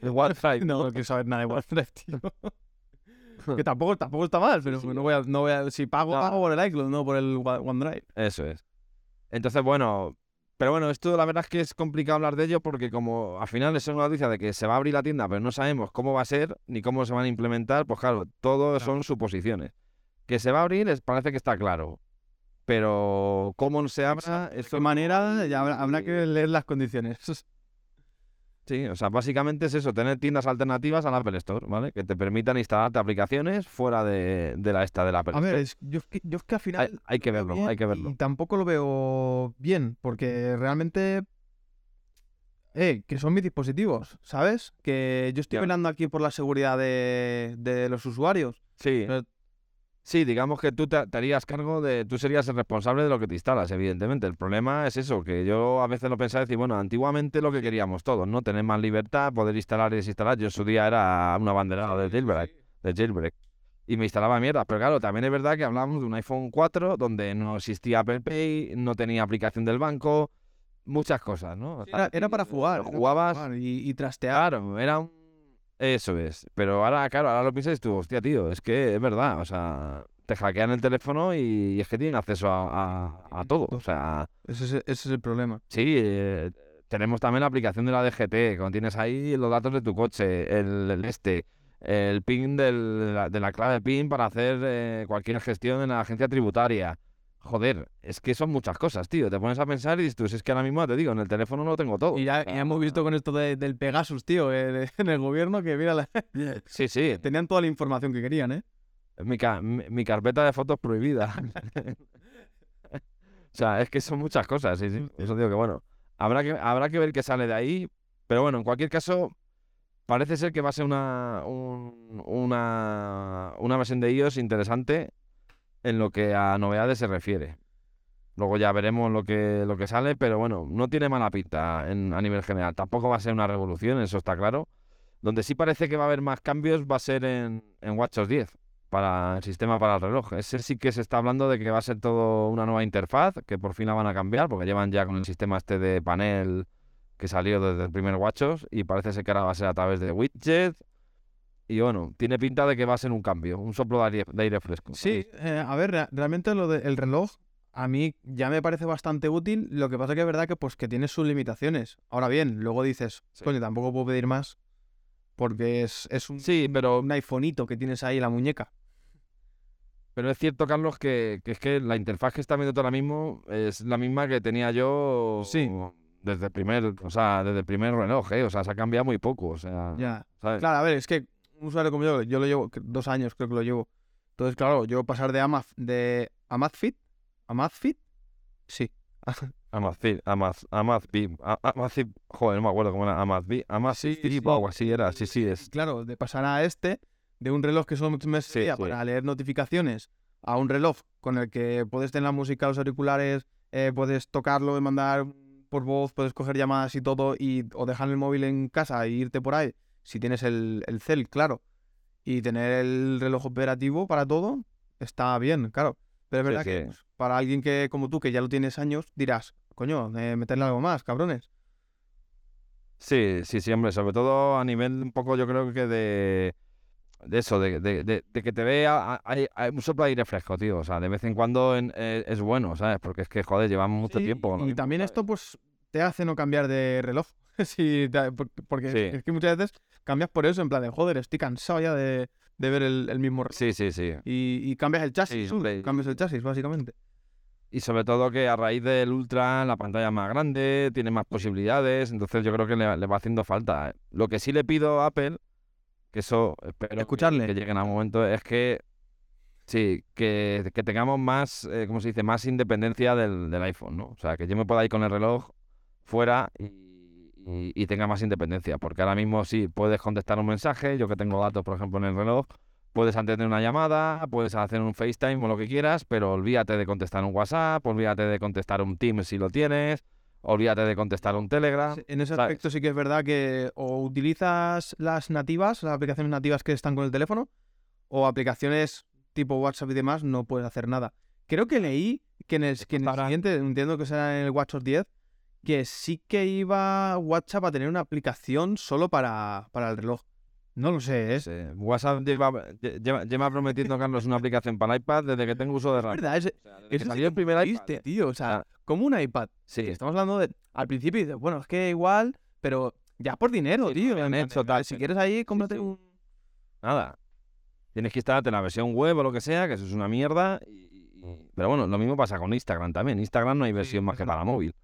El OneDrive. [LAUGHS] No, no quiero saber nada de OneDrive, [LAUGHS] tío. que tampoco, tampoco está mal, pero sí. no voy a, no voy a, si pago, No. pago por el iCloud, no por el OneDrive. Eso es. Entonces, bueno, pero bueno, esto la verdad es que es complicado hablar de ello porque como al final es una noticia de que se va a abrir la tienda, pero no sabemos cómo va a ser ni cómo se van a implementar, pues claro, todo son suposiciones. Que se va a abrir es, parece que está claro, pero cómo se abra, De esto qué manera, ya habrá, habrá que leer las condiciones. [LAUGHS] Sí, o sea, básicamente es eso, tener tiendas alternativas al Apple Store, ¿vale? Que te permitan instalarte aplicaciones fuera de, de la esta de la Apple A ver, Store. es- yo, es que, yo es que al final... Hay, hay que verlo, bien hay que verlo. Y tampoco lo veo bien, porque realmente... Eh, que son mis dispositivos, ¿sabes? Que yo estoy velando aquí por la seguridad de, de los usuarios. Sí, Pero- sí, digamos que tú te, te harías cargo de, tú serías el responsable de lo que te instalas, evidentemente. El problema es eso, que yo a veces lo pensaba decir, bueno, antiguamente lo que queríamos todos, ¿no? Tener más libertad, poder instalar y desinstalar. Yo en su día era una banderada de jailbreak, de jailbreak. Y me instalaba mierda, pero claro, también es verdad que hablamos de un iPhone 4 donde no existía Apple Pay, no tenía aplicación del banco, muchas cosas, ¿no? Era, era para jugar. Para jugabas, jugar y, y trastear. Claro, era un... Eso es. Pero ahora, claro, ahora lo piensas tú, hostia, tío, es que es verdad, o sea, te hackean el teléfono y, es que tienen acceso a, a- a todo. O sea, Ese, es, ese es el problema. sí, eh, tenemos también la aplicación de la DGT, cuando tienes ahí los datos de tu coche, el, el este, el PIN del- de, la, de la clave PIN para hacer eh, cualquier gestión en la agencia tributaria. Joder, es que son muchas cosas, tío. Te pones a pensar y dices tú, si es que ahora mismo te digo, en el teléfono lo tengo todo. Y ya, hemos visto con esto de- del Pegasus, tío, eh, [LAUGHS] en el gobierno, que mira, la- [LAUGHS] Sí, sí. tenían toda la información que querían, ¿eh? Mi, ca- mi, mi carpeta de fotos prohibida. [LAUGHS] O sea, es que son muchas cosas, sí, sí. Eso digo que bueno. Habrá que, habrá que ver qué sale de ahí. Pero bueno, en cualquier caso, parece ser que va a ser una, un- una, una versión de iOS interesante en lo que a novedades se refiere. Luego ya veremos lo que, lo que sale, pero bueno, no tiene mala pinta en- a nivel general. Tampoco va a ser una revolución, eso está claro. Donde sí parece que va a haber más cambios va a ser en, en WatchOS 10, para el sistema para el reloj. Ese sí que se está hablando de que va a ser todo una nueva interfaz, que por fin la van a cambiar, porque llevan ya con el sistema este de panel que salió desde el primer WatchOS y parece ser que ahora va a ser a través de widget. Y bueno, tiene pinta de que va a ser un cambio, un soplo de aire, de aire fresco. Sí, eh, a ver, rea- realmente lo del reloj a mí ya me parece bastante útil. Lo que pasa que es verdad que pues que tiene sus limitaciones. Ahora bien, luego dices, Sí. coño, tampoco puedo pedir más porque es, es un, Sí, pero un iPhoneito que tienes ahí en la muñeca. Pero es cierto, Carlos, que, que es que la interfaz que está viendo tú ahora mismo es la misma que tenía yo Sí. desde el primer, o sea, desde el primer reloj, ¿eh? O sea, se ha cambiado muy poco, o sea, Ya. ¿sabes? Claro, a ver, es que un usuario como yo, yo lo llevo dos años, creo que lo llevo. Entonces, claro, yo pasar de Amaz, de Amazfit, Amazfit, sí, [LAUGHS] Amazfit, Amaz, Amazfit, A- Amazfit, joder, no me acuerdo cómo era, Amazfit, Amazfit Sí, sí. o así era, sí, sí, es. claro, de pasar a este, de un reloj que solo me servía sí. para leer notificaciones, a un reloj con el que puedes tener la música, los auriculares, eh, puedes tocarlo y mandar por voz, puedes coger llamadas y todo, y, o dejar el móvil en casa e irte por ahí, si tienes el, el cel, claro, y tener el reloj operativo para todo, está bien, claro. Pero es Sí, verdad que pues, para alguien que como tú, que ya lo tienes años, dirás, coño, eh, meterle algo más, cabrones. Sí, sí, sí, hombre, sobre todo a nivel un poco, yo creo que de, de eso, de, de, de- de que te vea, hay, hay un soplo de aire fresco, tío, o sea, de vez en cuando en- eh, es bueno, ¿sabes? Porque es que, joder, llevamos mucho Sí, tiempo. Y también esto, pues, te hace no cambiar de reloj. [LAUGHS] Sí, porque Sí. es que muchas veces cambias por eso, en plan de, joder, estoy cansado ya de, de ver el, el mismo. Sí, sí, sí. Y, y cambias el chasis, Sí, cambias el chasis, básicamente. Y sobre todo que a raíz del Ultra la pantalla es más grande, tiene más posibilidades, entonces yo creo que le, le va haciendo falta. ¿eh? Lo que sí le pido a Apple, que eso espero que- que lleguen a un momento, es que sí, que, que tengamos más, eh, ¿cómo se dice? Más independencia del, del iPhone, ¿no? O sea, que yo me pueda ir con el reloj fuera y, y- y tenga más independencia, porque ahora mismo sí, puedes contestar un mensaje, yo que tengo datos, por ejemplo, en el reloj, Puedes atender una llamada, puedes hacer un FaceTime o lo que quieras, pero olvídate de contestar un WhatsApp, olvídate de contestar un Teams si lo tienes, olvídate de contestar un Telegram. En ese ¿sabes? aspecto sí que es verdad que o utilizas las nativas, las aplicaciones nativas que están con el teléfono, o aplicaciones tipo WhatsApp y demás, no puedes hacer nada. Creo que leí que en el, que en el siguiente, entiendo que será en el WatchOS 10, que sí que iba WhatsApp a tener una aplicación solo para, para el reloj. No lo sé, ¿eh? Sí, WhatsApp lleva, lle- lleva, lleva prometiendo, Carlos, una aplicación para el iPad desde que tengo uso de Es RAM. verdad, es, O sea, desde eso salió el primer me iPad. triste, tío. O sea, Ah. como un iPad. Sí, Estamos hablando de. Al principio dices, bueno, es que igual, pero ya por dinero, Sí, tío. en plan hecho tal, Si quieres ahí, cómprate sí. un. nada. Tienes que instalarte la versión web o lo que sea, que eso es una mierda. y- y- Pero bueno, lo mismo pasa con Instagram también. Instagram no hay versión más que para móvil.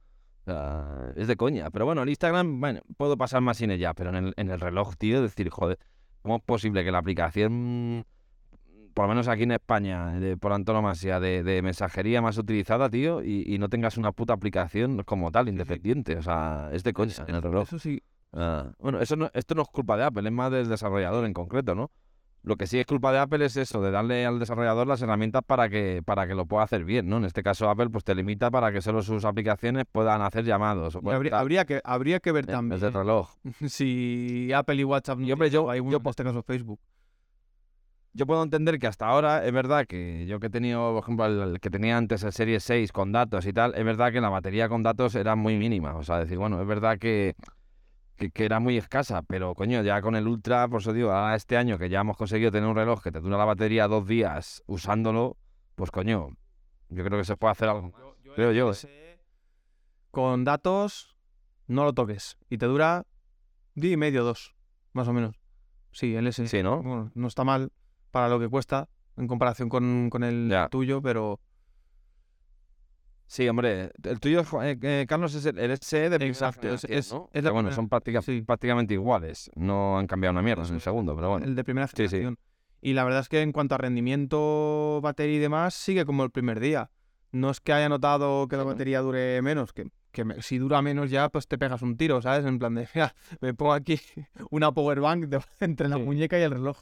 Sea, es de coña. Pero bueno, el Instagram, bueno, puedo pasar más sin ella, pero en el, en el reloj, tío, decir, joder, ¿cómo es posible que la aplicación, por lo menos aquí en España, de, por antonomasia, de, de mensajería más utilizada, tío, y, y no tengas una puta aplicación como tal, independiente? O sea, es de coña en el reloj. Eso sí. Ah, bueno, eso no, esto no es culpa de Apple, es más del desarrollador en concreto, ¿no? Lo que sí es culpa de Apple es eso, de darle al desarrollador las herramientas para que, para que lo pueda hacer bien, ¿no? En este caso Apple pues te limita para que solo sus aplicaciones puedan hacer llamados. Habría, tal, habría que, habría que ver eh, también desde el reloj. [LAUGHS] si Apple y WhatsApp no Y, hombre, yo- hay uno, yo este caso Facebook. Yo puedo entender que hasta ahora es verdad que yo que he tenido, por ejemplo, el, el que tenía antes el Serie 6 con datos y tal, es verdad que la batería con datos era muy mínima. O sea, decir, bueno, es verdad que, que, que era muy escasa, pero coño, ya con el Ultra, por eso digo, ahora este año que ya hemos conseguido tener un reloj que te dura la batería dos días usándolo, pues coño, yo creo que se puede hacer algo. más. Creo yo, ¿eh? Con datos, no lo toques. Y te dura día y medio, dos, más o menos. Sí, el S. Sí, ¿no? Bueno, no está mal para lo que cuesta en comparación con, con el Ya. tuyo, pero Sí, hombre, el tuyo, eh, eh, Carlos, es el, el SE de Exacto, es- generación, es- ¿no? es la Que bueno, primera- son práctica- sí. prácticamente iguales. No han cambiado una mierda en el segundo, pero bueno. el de primera Sí, sí. generación. Y la verdad es que en cuanto a rendimiento, batería y demás, sigue como el primer día. no es que haya notado que la batería dure menos, que, que me- si dura menos ya, pues te pegas un tiro, ¿sabes? En plan de, mira, me pongo aquí [LAUGHS] una power bank de- entre la Sí. muñeca y el reloj.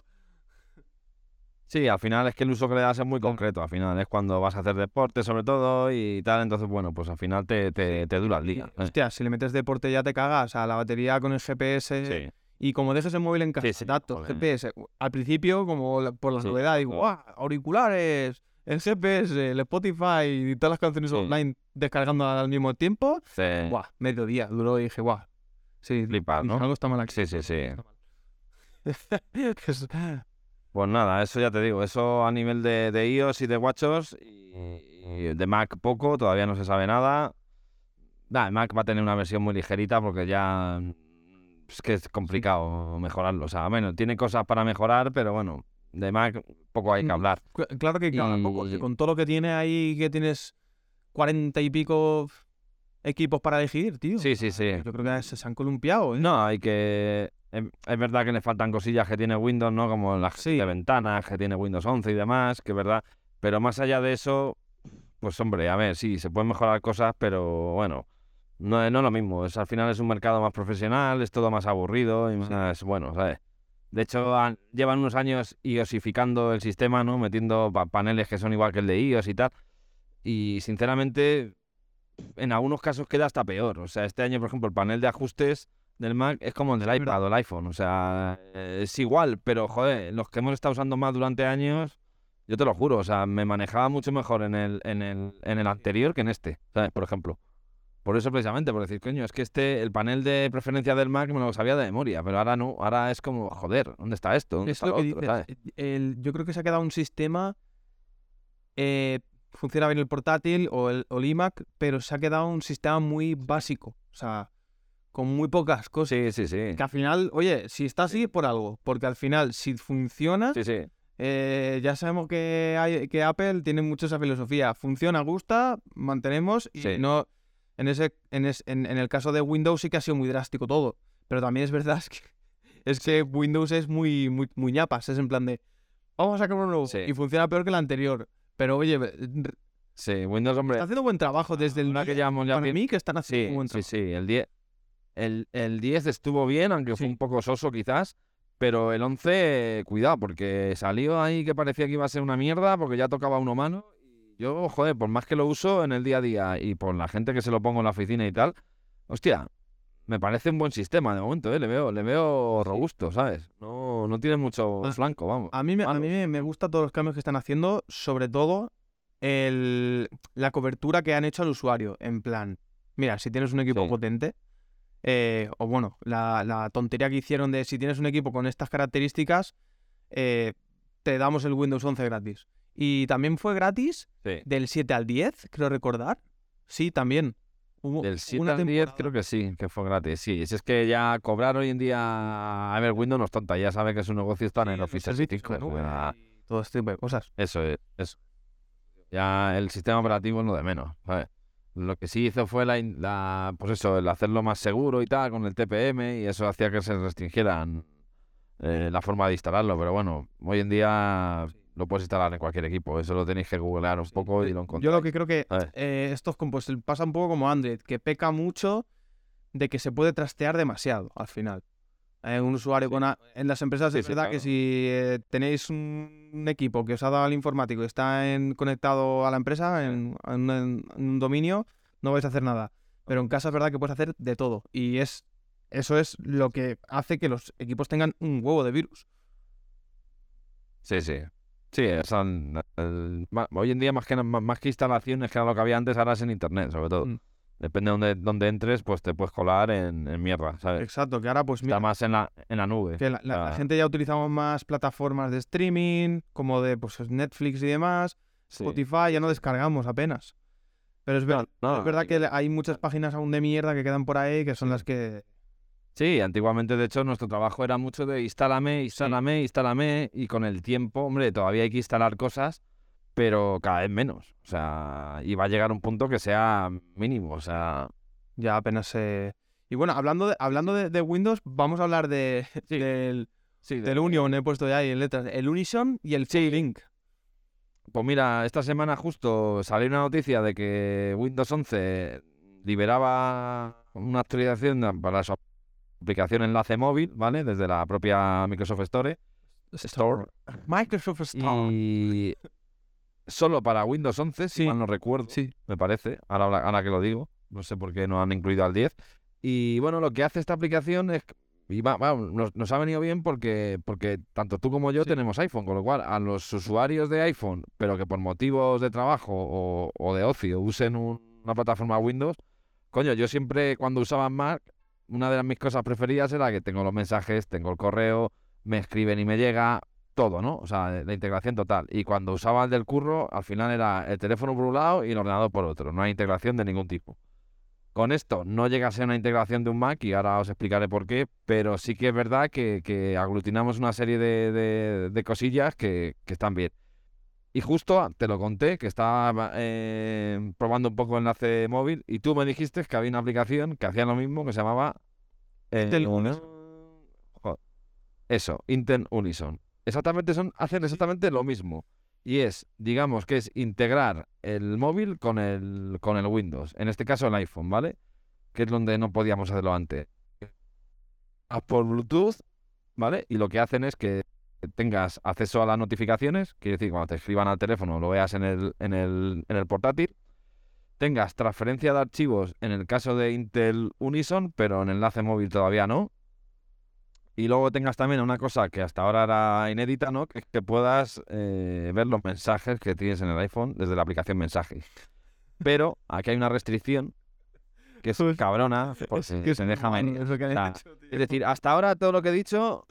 Sí, al final es que el uso que le das es muy concreto. Al final es cuando vas a hacer deporte, sobre todo, y tal. Entonces, bueno, pues al final te, te, te dura el día. ¿eh? Hostia, si le metes deporte ya te cagas. A la batería con el GPS. Sí. Y como dejes el móvil en casa, Sí, sí, datos. GPS. Al principio, como la- por la novedad, digo. ¡guau! Auriculares, el GPS, el Spotify y todas las canciones online descargando al mismo tiempo. Sí. ¡Guau! Mediodía duró y dije, ¡guau! Sí, Flipar, ¿no? algo está mal aquí. Sí, sí, sí. [LAUGHS] Pues nada, eso ya te digo, eso a nivel de, de iOS y de WatchOS y, y de Mac poco, todavía no se sabe nada. Nah, Mac va a tener una versión muy ligerita porque ya es que es complicado mejorarlo. O sea, bueno, tiene cosas para mejorar, pero bueno, de Mac poco hay que Mm, hablar. Claro que claro, poco, Y- que con todo lo que tiene ahí, que tienes cuarenta y pico equipos para elegir, tío. Sí, sí, sí. Yo creo que se, se han columpiado, ¿eh? No, hay que... Es verdad que le faltan cosillas que tiene Windows, ¿no? Como las Sí. de ventanas que tiene Windows 11 y demás, que es verdad. Pero más allá de eso, pues hombre, a ver, sí, se pueden mejorar cosas, pero bueno, no, es- no es lo mismo. Es, al final es un mercado más profesional, es todo más aburrido y más, bueno, ¿sabes? De hecho, han- llevan unos años iosificando el sistema, ¿no? Metiendo pa- paneles que son igual que el de iOS y tal. Y sinceramente, en algunos casos queda hasta peor. O sea, este año, por ejemplo, el panel de ajustes del Mac es como el del iPad o el iPhone. O sea, eh, es igual, pero joder, los que hemos estado usando más durante años, yo te lo juro, o sea, me manejaba mucho mejor en el, en el, en el anterior que en este, ¿sabes? Por ejemplo. Por eso precisamente, por decir, coño, es que este, el panel de preferencia del Mac me lo sabía de memoria, pero ahora no, ahora es como, joder, ¿dónde está esto? ¿Dónde Es está lo lo que otro? dices. ¿sabes? el- yo creo que se ha quedado un sistema. eh, funciona bien el portátil o el, o el iMac, pero se ha quedado un sistema muy básico. O sea, con muy pocas cosas. Sí, sí, sí. Que al final, oye, si está así es por algo. Porque al final, si funciona, Sí, sí. eh, ya sabemos que, hay, que Apple tiene mucho esa filosofía. Funciona, gusta, mantenemos. Y Sí. no. En, ese, en, es- en, en el caso de Windows sí que ha sido muy drástico todo. Pero también es verdad es [LAUGHS] que, es que Windows es muy, muy, muy ñapas. Es en plan de. Vamos a sacar uno nuevo. Sí. Y funciona peor que el anterior. Pero oye, r- Sí, Windows, hombre. está haciendo buen trabajo desde el Ahora que día. llevamos ya Para mí que están haciendo Sí, un buen sí, trabajo. sí. El 10, el, el 10 estuvo bien, aunque fue un poco soso quizás. Pero el 11, cuidado, porque salió ahí que parecía que iba a ser una mierda, porque ya tocaba uno mano. Y yo, joder, por más que lo uso en el día a día y por la gente que se lo pongo en la oficina y tal, hostia, me parece un buen sistema de momento, ¿eh? Le veo, le veo robusto, ¿sabes? No, no tiene mucho Ah, flanco, vamos. A mí, me, a mí me, me gustan todos los cambios que están haciendo, sobre todo el, la cobertura que han hecho al usuario. En plan, mira, si tienes un equipo Sí. potente, eh, o bueno, la, la tontería que hicieron de si tienes un equipo con estas características, eh, te damos el Windows 11 gratis. Y también fue gratis Sí. del 7 al 10, creo recordar. Sí, también. Hubo Del 7 una al 10 temporada- creo que sí, que fue gratis. Sí, si es que ya cobrar hoy en día a ver Windows no es tonta, ya sabe que su negocio está en Sí, el los Office servicios 365. de nube o sea, y todo este tipo de cosas. Eso es, eso. Ya el sistema operativo es lo de menos, ¿sabes? Lo que sí hizo fue la, la- pues eso, el hacerlo más seguro y tal, con el TPM, y eso hacía que se restringieran eh, la forma de instalarlo, pero bueno, hoy en día lo puedes instalar en cualquier equipo, eso lo tenéis que googlear un poco y lo Yo encontráis. lo que creo que eh, estos pues, pasa un poco como Android, que peca mucho de que se puede trastear demasiado al final. Eh, un usuario con a- en las empresas Sí, es verdad que si eh, tenéis un, un equipo que os ha dado el informático y está en- conectado a la empresa en, en un- en un dominio, no vais a hacer nada. Pero en casa es verdad que puedes hacer de todo. Y es eso es lo que hace que los equipos tengan un huevo de virus. Sí, sí. Sí, el- el- ma- hoy en día más que, más que instalaciones, que era lo que había antes, ahora es en internet, sobre todo. Mm. Depende de donde, donde entres, pues te puedes colar en, en mierda, ¿sabes? Exacto, que ahora pues mira, Está más en la, en la nube. Que la, la- la gente ya utilizamos más plataformas de streaming, como de pues, Netflix y demás. Sí. Spotify ya no descargamos apenas. Pero es, ver- No, es verdad que hay muchas páginas aún de mierda que quedan por ahí que son las que... Sí, antiguamente, de hecho, nuestro trabajo era mucho de instálame, instálame, instálame, y con el tiempo, hombre, todavía hay que instalar cosas, pero cada vez menos. O sea, y va a llegar un punto que sea mínimo, o sea... ya apenas se... Y bueno, hablando de, hablando de, de Windows, vamos a hablar de, [LAUGHS] Sí. del, Sí, del Union, he puesto ya ahí en letras. El Unison y el Sí. Link. Pues mira, esta semana justo salió una noticia de que Windows 11 liberaba una actualización para su aplicación enlace móvil, ¿vale? Desde la propia Microsoft Store. Store. Microsoft Store. Y solo para Windows 11, si Sí. mal no recuerdo, Sí. me parece, ahora, que lo digo, no sé por qué no han incluido al 10. Y bueno, lo que hace esta aplicación es, y va- va, nos, nos ha venido bien porque, porque tanto tú como yo Sí. tenemos iPhone, con lo cual a los usuarios de iPhone, pero que por motivos de trabajo o, o de ocio usen un- una plataforma Windows, coño, yo siempre cuando usaba Mac, una de las mis cosas preferidas era que tengo los mensajes, tengo el correo, me escriben y me llega, todo, ¿no? O sea, la integración total. Y cuando usaba el del curro, al final era el teléfono por un lado y el ordenador por otro. No hay integración de ningún tipo. Con esto no llega a ser una integración de un Mac y ahora os explicaré por qué, pero sí que es verdad que, que aglutinamos una serie de, de- de cosillas que, que están bien. Y justo te lo conté, que estaba eh, probando un poco el enlace móvil y tú me dijiste que había una aplicación que hacía lo mismo, que se llamaba... eh, Intel Joder. Eso, Intel Unison. Exactamente son, hacen exactamente lo mismo. Y es, digamos que es integrar el móvil con el, con el Windows. En este caso el iPhone, ¿vale? Que es donde no podíamos hacerlo antes. Por Bluetooth, ¿vale? Y lo que hacen es que tengas acceso a las notificaciones, quiere decir, cuando te escriban al teléfono lo veas en el, en el, en el portátil. Tengas transferencia de archivos en el caso de Intel Unison, pero en enlace móvil todavía no. Y luego tengas también una cosa que hasta ahora era inédita, ¿no? Que es que puedas eh, ver los mensajes que tienes en el iPhone desde la aplicación Mensajes. Pero aquí hay una restricción que es cabrona, porque Es que se deja venir. sea. Es decir, hasta ahora todo lo que he dicho,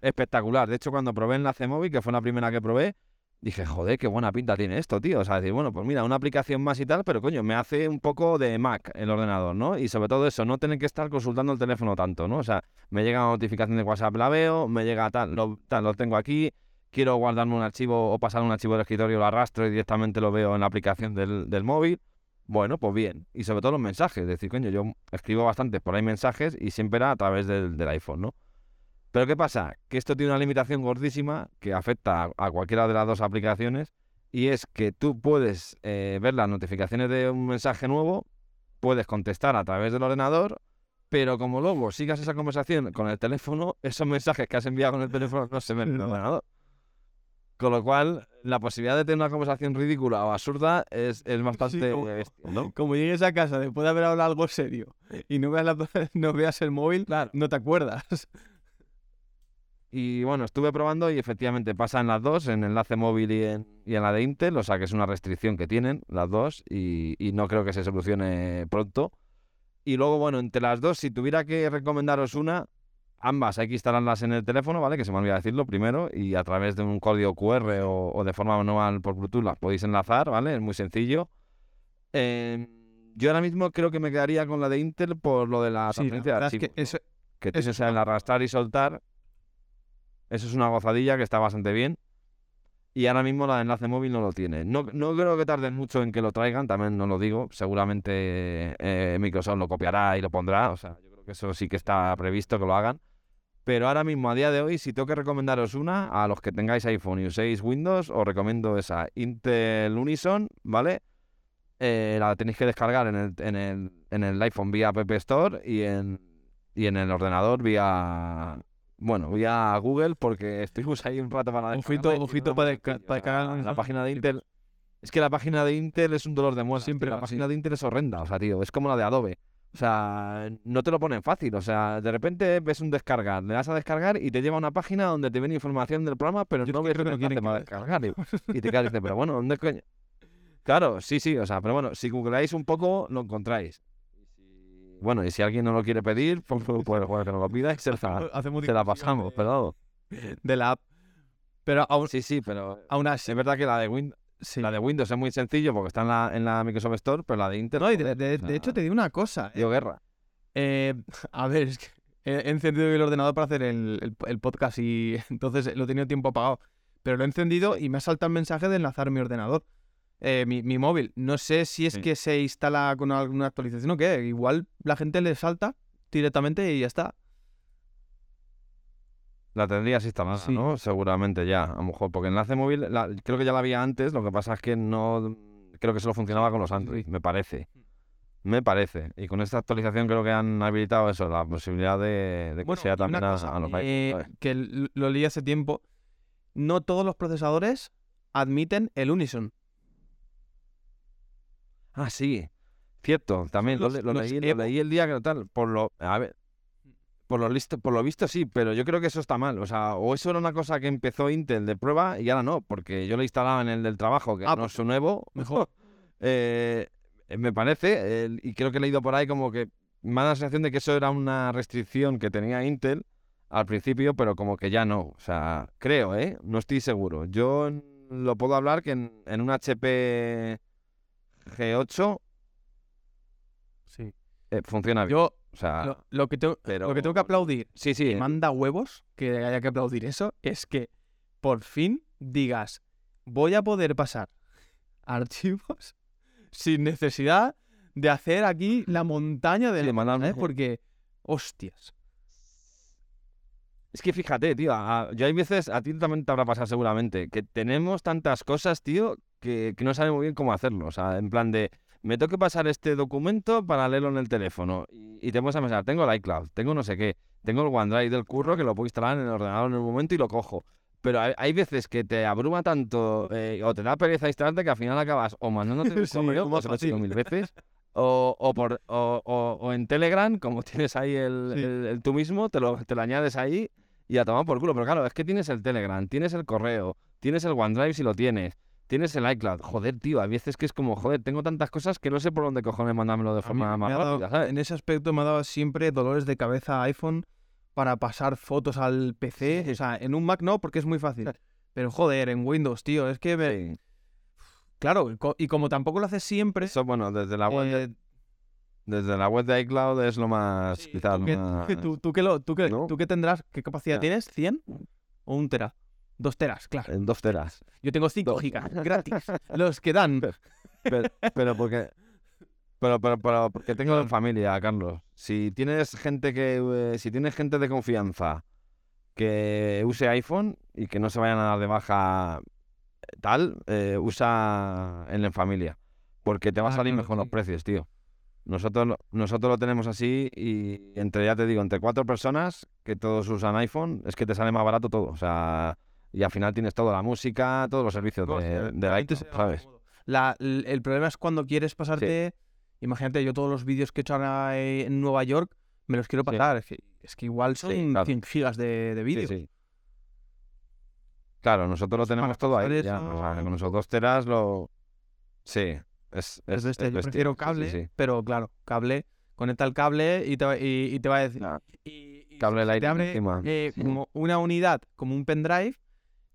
espectacular. De hecho, cuando probé Enlace Móvil, que fue la primera que probé, dije, joder, qué buena pinta tiene esto, tío. O sea, decir, bueno, pues mira, una aplicación más y tal, pero coño, me hace un poco de Mac el ordenador, ¿no? Y sobre todo eso, no tener que estar consultando el teléfono tanto, ¿no? O sea, me llega una notificación de WhatsApp, la veo, me llega tal, lo, tal, lo tengo aquí, quiero guardarme un archivo o pasar un archivo del escritorio, lo arrastro y directamente lo veo en la aplicación del, del móvil. Bueno, pues bien. Y sobre todo los mensajes. Es decir, coño, yo escribo bastante por ahí mensajes y siempre era a través del, del iPhone, ¿no? Pero ¿qué pasa? Que esto tiene una limitación gordísima que afecta a, a cualquiera de las dos aplicaciones y es que tú puedes eh, ver las notificaciones de un mensaje nuevo, puedes contestar a través del ordenador, pero como luego sigas esa conversación con el teléfono, [LAUGHS] esos mensajes que has enviado con el teléfono no se ven en el ordenador. Con lo cual, la posibilidad de tener una conversación ridícula o absurda es, es bastante como- bestia, ¿no? Como llegues a casa después de haber hablado algo serio y no veas, la- [LAUGHS] no veas el móvil, no te acuerdas. Y bueno, estuve probando y efectivamente pasa en las dos, en enlace móvil y en, y en la de Intel, o sea que es una restricción que tienen las dos y, y no creo que se solucione pronto. Y luego, bueno, entre las dos, si tuviera que recomendaros una, ambas hay que instalarlas en el teléfono, ¿vale? Que se me olvida decirlo primero, y a través de un código QR o, o de forma manual por Bluetooth las podéis enlazar, ¿vale? Es muy sencillo. Eh, yo ahora mismo creo que me quedaría con la de Intel por lo de la Sí, la transferencia de verdad es que archivos, que eso arrastrar y soltar. Eso es una gozadilla que está bastante bien. Y ahora mismo la de enlace móvil no lo tiene. No, no creo que tarden mucho en que lo traigan, también no lo digo. Seguramente eh, Microsoft lo copiará y lo pondrá. O sea, yo creo que eso sí que está previsto que lo hagan. Pero ahora mismo, a día de hoy, si tengo que recomendaros una, a los que tengáis iPhone y uséis Windows, os recomiendo esa Intel Unison, ¿vale? Eh, la tenéis que descargar en el, en el, en el iPhone vía App Store y en, y en el ordenador vía bueno, voy a Google porque estuvimos [LAUGHS] ahí un rato para y ojito no para descargar la, página de Intel. Es que la página de Intel es un dolor de muela. Siempre la página de Intel es horrenda, o sea, tío, es como la de Adobe. O sea, no te lo ponen fácil. O sea, de repente ves un descargar, le das a descargar y te lleva a una página donde te viene información del programa, pero Yo no ves que no quieren para descargar. Y, [LAUGHS] y te quedas y dices, pero bueno, ¿dónde coño? Claro, sí, sí, o sea, pero bueno, si googleáis un poco, lo encontráis. Bueno, y si alguien no lo quiere pedir, pues, pues, pues que nos lo pida y se la, [LAUGHS] se pasamos, pero de la app. Pero aún, sí, sí, pero aún así, es verdad que la de Windows, sí. la de Windows es muy sencillo porque está en la, en la Microsoft Store, pero la de Intel, No, y de, hecho te digo una cosa. dio guerra. Eh, [LAUGHS] a ver, es que he he encendido el ordenador para hacer el, el- el podcast y [LAUGHS] entonces lo he tenido tiempo apagado. Pero lo he encendido y me ha saltado el mensaje de enlazar mi ordenador. Eh, mi, mi móvil. No sé si es Sí. que se instala con alguna actualización o qué. Igual la gente le salta directamente y ya está. La tendrías instalada, Sí. ¿no? Seguramente ya, a lo mejor, porque enlace móvil la- creo que ya la había antes, lo que pasa es que no creo que solo funcionaba con los Android, me parece. Me parece. Y con esta actualización creo que han habilitado eso, la posibilidad de, de que Bueno, sea también a, cosa, a los eh, que lo leí hace tiempo. No todos los procesadores admiten el Unison. Ah, sí. Cierto, también lo, los- lo leí, lo leí el día que tal. Por lo, a ver, por lo, listo, por lo visto sí, pero yo creo que eso está mal. O sea, o eso era una cosa que empezó Intel de prueba y ahora no, porque yo lo instalaba en el del trabajo, que Ah, no es su nuevo. mejor. [LAUGHS] Eh, me parece, eh, y creo que he leído por ahí como que me da la sensación de que eso era una restricción que tenía Intel al principio, pero como que ya no. O sea, creo, ¿eh? No estoy seguro. Yo lo puedo hablar que en, en un HP G8 Sí. eh, funciona bien. Yo O sea, lo, lo que tengo, pero- lo que tengo que aplaudir, sí, sí. y manda huevos que haya que aplaudir eso, es que por fin digas, voy a poder pasar archivos [LAUGHS] sin necesidad de hacer aquí la montaña de Sí, la- ¿sabes? Porque, hostias. Es que fíjate, tío, a- yo hay veces, a ti también te habrá pasado seguramente, que tenemos tantas cosas, tío, que, que no sabemos muy bien cómo hacerlo. O sea, en plan de, me tengo que pasar este documento para leerlo en el teléfono. Y, y te pones a pensar, tengo el iCloud, tengo no sé qué, tengo el OneDrive del curro que lo puedo instalar en el ordenador en el momento y lo cojo. Pero hay, hay veces que te abruma tanto eh, o te da pereza instalarte que al final acabas o mandándote [LAUGHS] un Sí, correo, como lo he hecho mil veces, o, o, por, o, o- o en Telegram, como [LAUGHS] tienes ahí el, Sí. el- el tú mismo, te lo, te lo añades ahí y a tomar por culo. Pero claro, es que tienes el Telegram, tienes el correo, tienes el OneDrive si lo tienes, tienes el iCloud. Joder, tío, hay veces que es como, joder, tengo tantas cosas que no sé por dónde cojones mandármelo de A forma más dado- rápida, ¿sabes? en ese aspecto me ha dado siempre dolores de cabeza a iPhone para pasar fotos al PC. O sea, en un Mac no, porque es muy fácil. Pero joder, en Windows, tío, es que... me- Sí. Claro, y co- y como tampoco lo haces siempre... Eso, bueno, desde la web, eh, desde la web de iCloud es lo más, sí, quizás, tú, que, más... [LAUGHS] tú, tú que lo, tú, que, ¿no? tú que tendrás, ¿qué capacidad Ya. tienes? ¿100 o un tera? Dos teras, claro. En dos teras. Yo tengo 5 dos. gigas [LAUGHS] gratis. Los que dan. Pero, pero porque... Pero, pero, pero porque tengo en familia, Carlos. Si tienes gente que... eh, si tienes gente de confianza que use iPhone y que no se vayan a dar de baja eh, tal, eh, usa en la familia. Porque te va a Ah, salir claro, mejor los precios, tío. Nosotros, lo- nosotros lo tenemos así y entre, ya te digo, entre cuatro personas que todos usan iPhone, es que te sale más barato todo. O sea, y al final tienes toda la música, todos los servicios de, de. La- l- el problema es cuando quieres pasarte. Imagínate, yo todos los vídeos que he hecho en Nueva York me los quiero Sí. pasar. Es, que, es que igual son Sí, claro. 100 gigas de, de Sí, vídeo. sí. Claro, nosotros lo tenemos todo ahí. Ya, o sea, con esos dos teras lo. Sí, es. Es es, de este, es yo prefiero Sí, sí, cable, sí. pero claro, cable, conecta el cable y te va, y, y te va a decir. Y- Cable si te abre encima. eh, como una unidad, como un pendrive,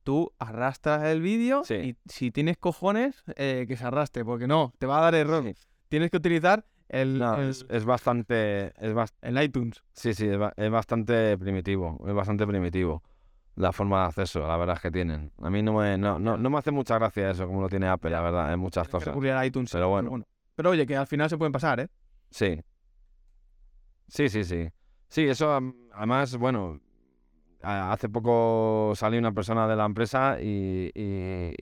tú arrastras el vídeo Sí. y si tienes cojones, eh, que se arrastre, porque no, te va a dar error. Sí. Tienes que utilizar el, No, el- es, es bastante. Es bas- el iTunes. sí, sí, es, ba- es bastante primitivo. Es bastante primitivo. La forma de acceso, la verdad es que tienen. A mí no me, no, no, no me hace mucha gracia eso, como lo tiene Apple, la verdad, en muchas Tienes que cosas. a iTunes. Pero bueno. Pero oye, que al final se pueden pasar, ¿eh? Sí. Sí, sí, sí. Sí, eso además, bueno, hace poco salió una persona de la empresa y,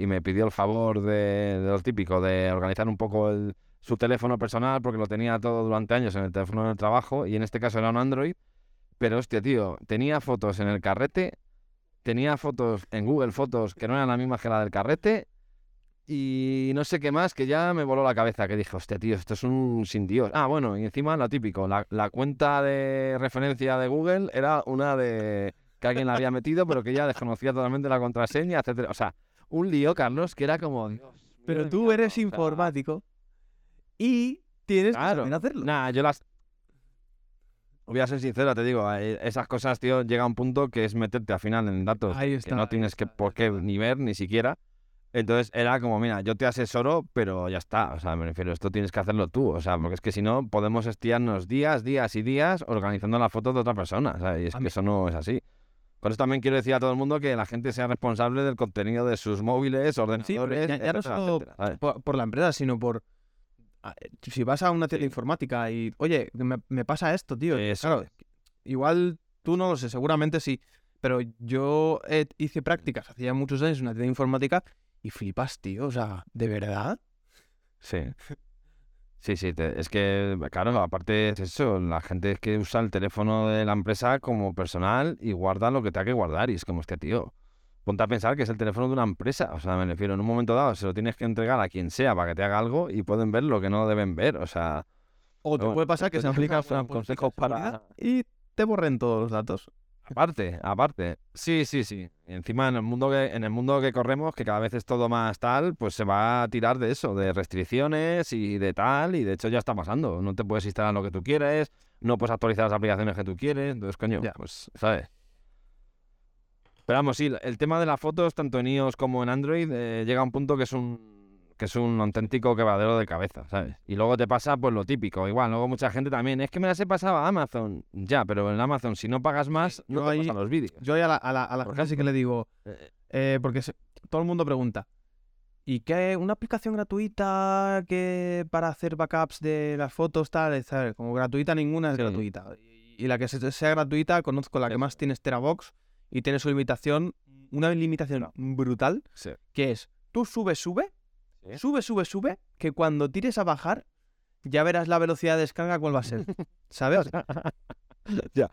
me pidió el favor de, de lo típico, de organizar un poco el- su teléfono personal, porque lo tenía todo durante años en el teléfono del trabajo, y en este caso era un Android. Pero hostia, tío, tenía fotos en el carrete, tenía fotos en Google Fotos que no eran las mismas que la del carrete, y no sé qué más, que ya me voló la cabeza, que dije, hostia, tío, esto es un sin Dios. Ah, bueno, y encima lo típico, la, la cuenta de referencia de Google era una de que alguien la había metido, pero que ya desconocía totalmente la contraseña, etcétera. O sea, un lío, Carlos, que era como, Dios Pero tú eres o sea, informático y tienes Claro. que hacerlo. Nah, yo las. Voy a ser sincero, te digo, eh, esas cosas, tío, llega a un punto que es meterte al final en datos Ahí que no tienes que está, por qué ni ver ni siquiera. Entonces era como, mira, yo te asesoro, pero ya está. O sea, me refiero, esto tienes que hacerlo tú. O sea, porque es que si no, podemos estirarnos días, días y días organizando la foto de otra persona. ¿sabes? Y es A que mí- eso no es así. Con esto también quiero decir a todo el mundo que la gente sea responsable del contenido de sus móviles, ordenadores, ya- ya no por, por la empresa, sino por... Si vas a una tienda informática y, oye, me, me pasa esto, tío. Eso Claro, igual tú no lo sé, seguramente sí. Pero yo hice prácticas hacía muchos años en una tienda informática y flipas, tío. O sea, ¿de verdad? Sí. Sí, sí, te- es que, claro, aparte es eso, la gente es que usa el teléfono de la empresa como personal y guarda lo que tenga que guardar. Y es como, hostia, tío, ponte a pensar que es el teléfono de una empresa. O sea, me refiero, en un momento dado se lo tienes que entregar a quien sea para que te haga algo y pueden ver lo que no deben ver. O sea, O te Bueno, puede pasar que se esto aplica son consejos para- y te borren todos los datos. Aparte, aparte. Sí, sí, sí. Encima en el mundo que, en el mundo que corremos, que cada vez es todo más tal, pues se va a tirar de eso, de restricciones y de tal, y de hecho ya está pasando. No te puedes instalar lo que tú quieres, no puedes actualizar las aplicaciones que tú quieres, entonces, coño, Ya. pues, ¿sabes? Pero vamos, sí, el tema de las fotos, tanto en iOS como en Android, eh, llega a un punto que es un que es un auténtico quebradero de cabeza, ¿sabes? Y luego te pasa pues lo típico, igual, luego mucha gente también, es que me las he pasado a Amazon, ya, pero en Amazon si no pagas más, no yo te ahí- pasan los vídeos. Yo ahí a la, a la, a la Por gente sí que le digo, Eh, eh, porque se- todo el mundo pregunta, ¿y qué? ¿Una aplicación gratuita que para hacer backups de las fotos, tal? ¿sabes? Como gratuita ninguna es Sí. gratuita. Y, y la que se- sea gratuita, conozco la que más tiene es Terabox y tiene su limitación, una limitación brutal, que es, tú subes, sube, Sube, sube, sube, que cuando tires a bajar, ya verás la velocidad de descarga cuál va a ser. ¿Sabes? [LAUGHS] ya.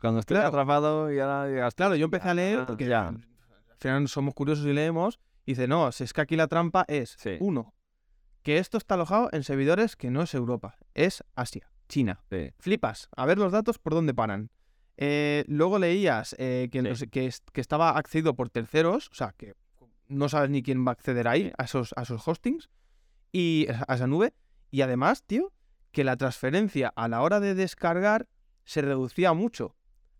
Cuando estés Claro. atrapado y ahora digas, Claro, yo empecé a leer, Ah, porque ya. al final somos curiosos y leemos, y dice, no, si es que aquí la trampa es, Sí. uno, que esto está alojado en servidores que no es Europa, es Asia, China. Sí. Flipas, a ver los datos por dónde paran. Eh, luego leías eh, que, Sí. que estaba accedido por terceros, o sea, que no sabes ni quién va a acceder ahí, a esos, a esos hostings, y a esa nube. Y además, tío, que la transferencia a la hora de descargar se reducía mucho,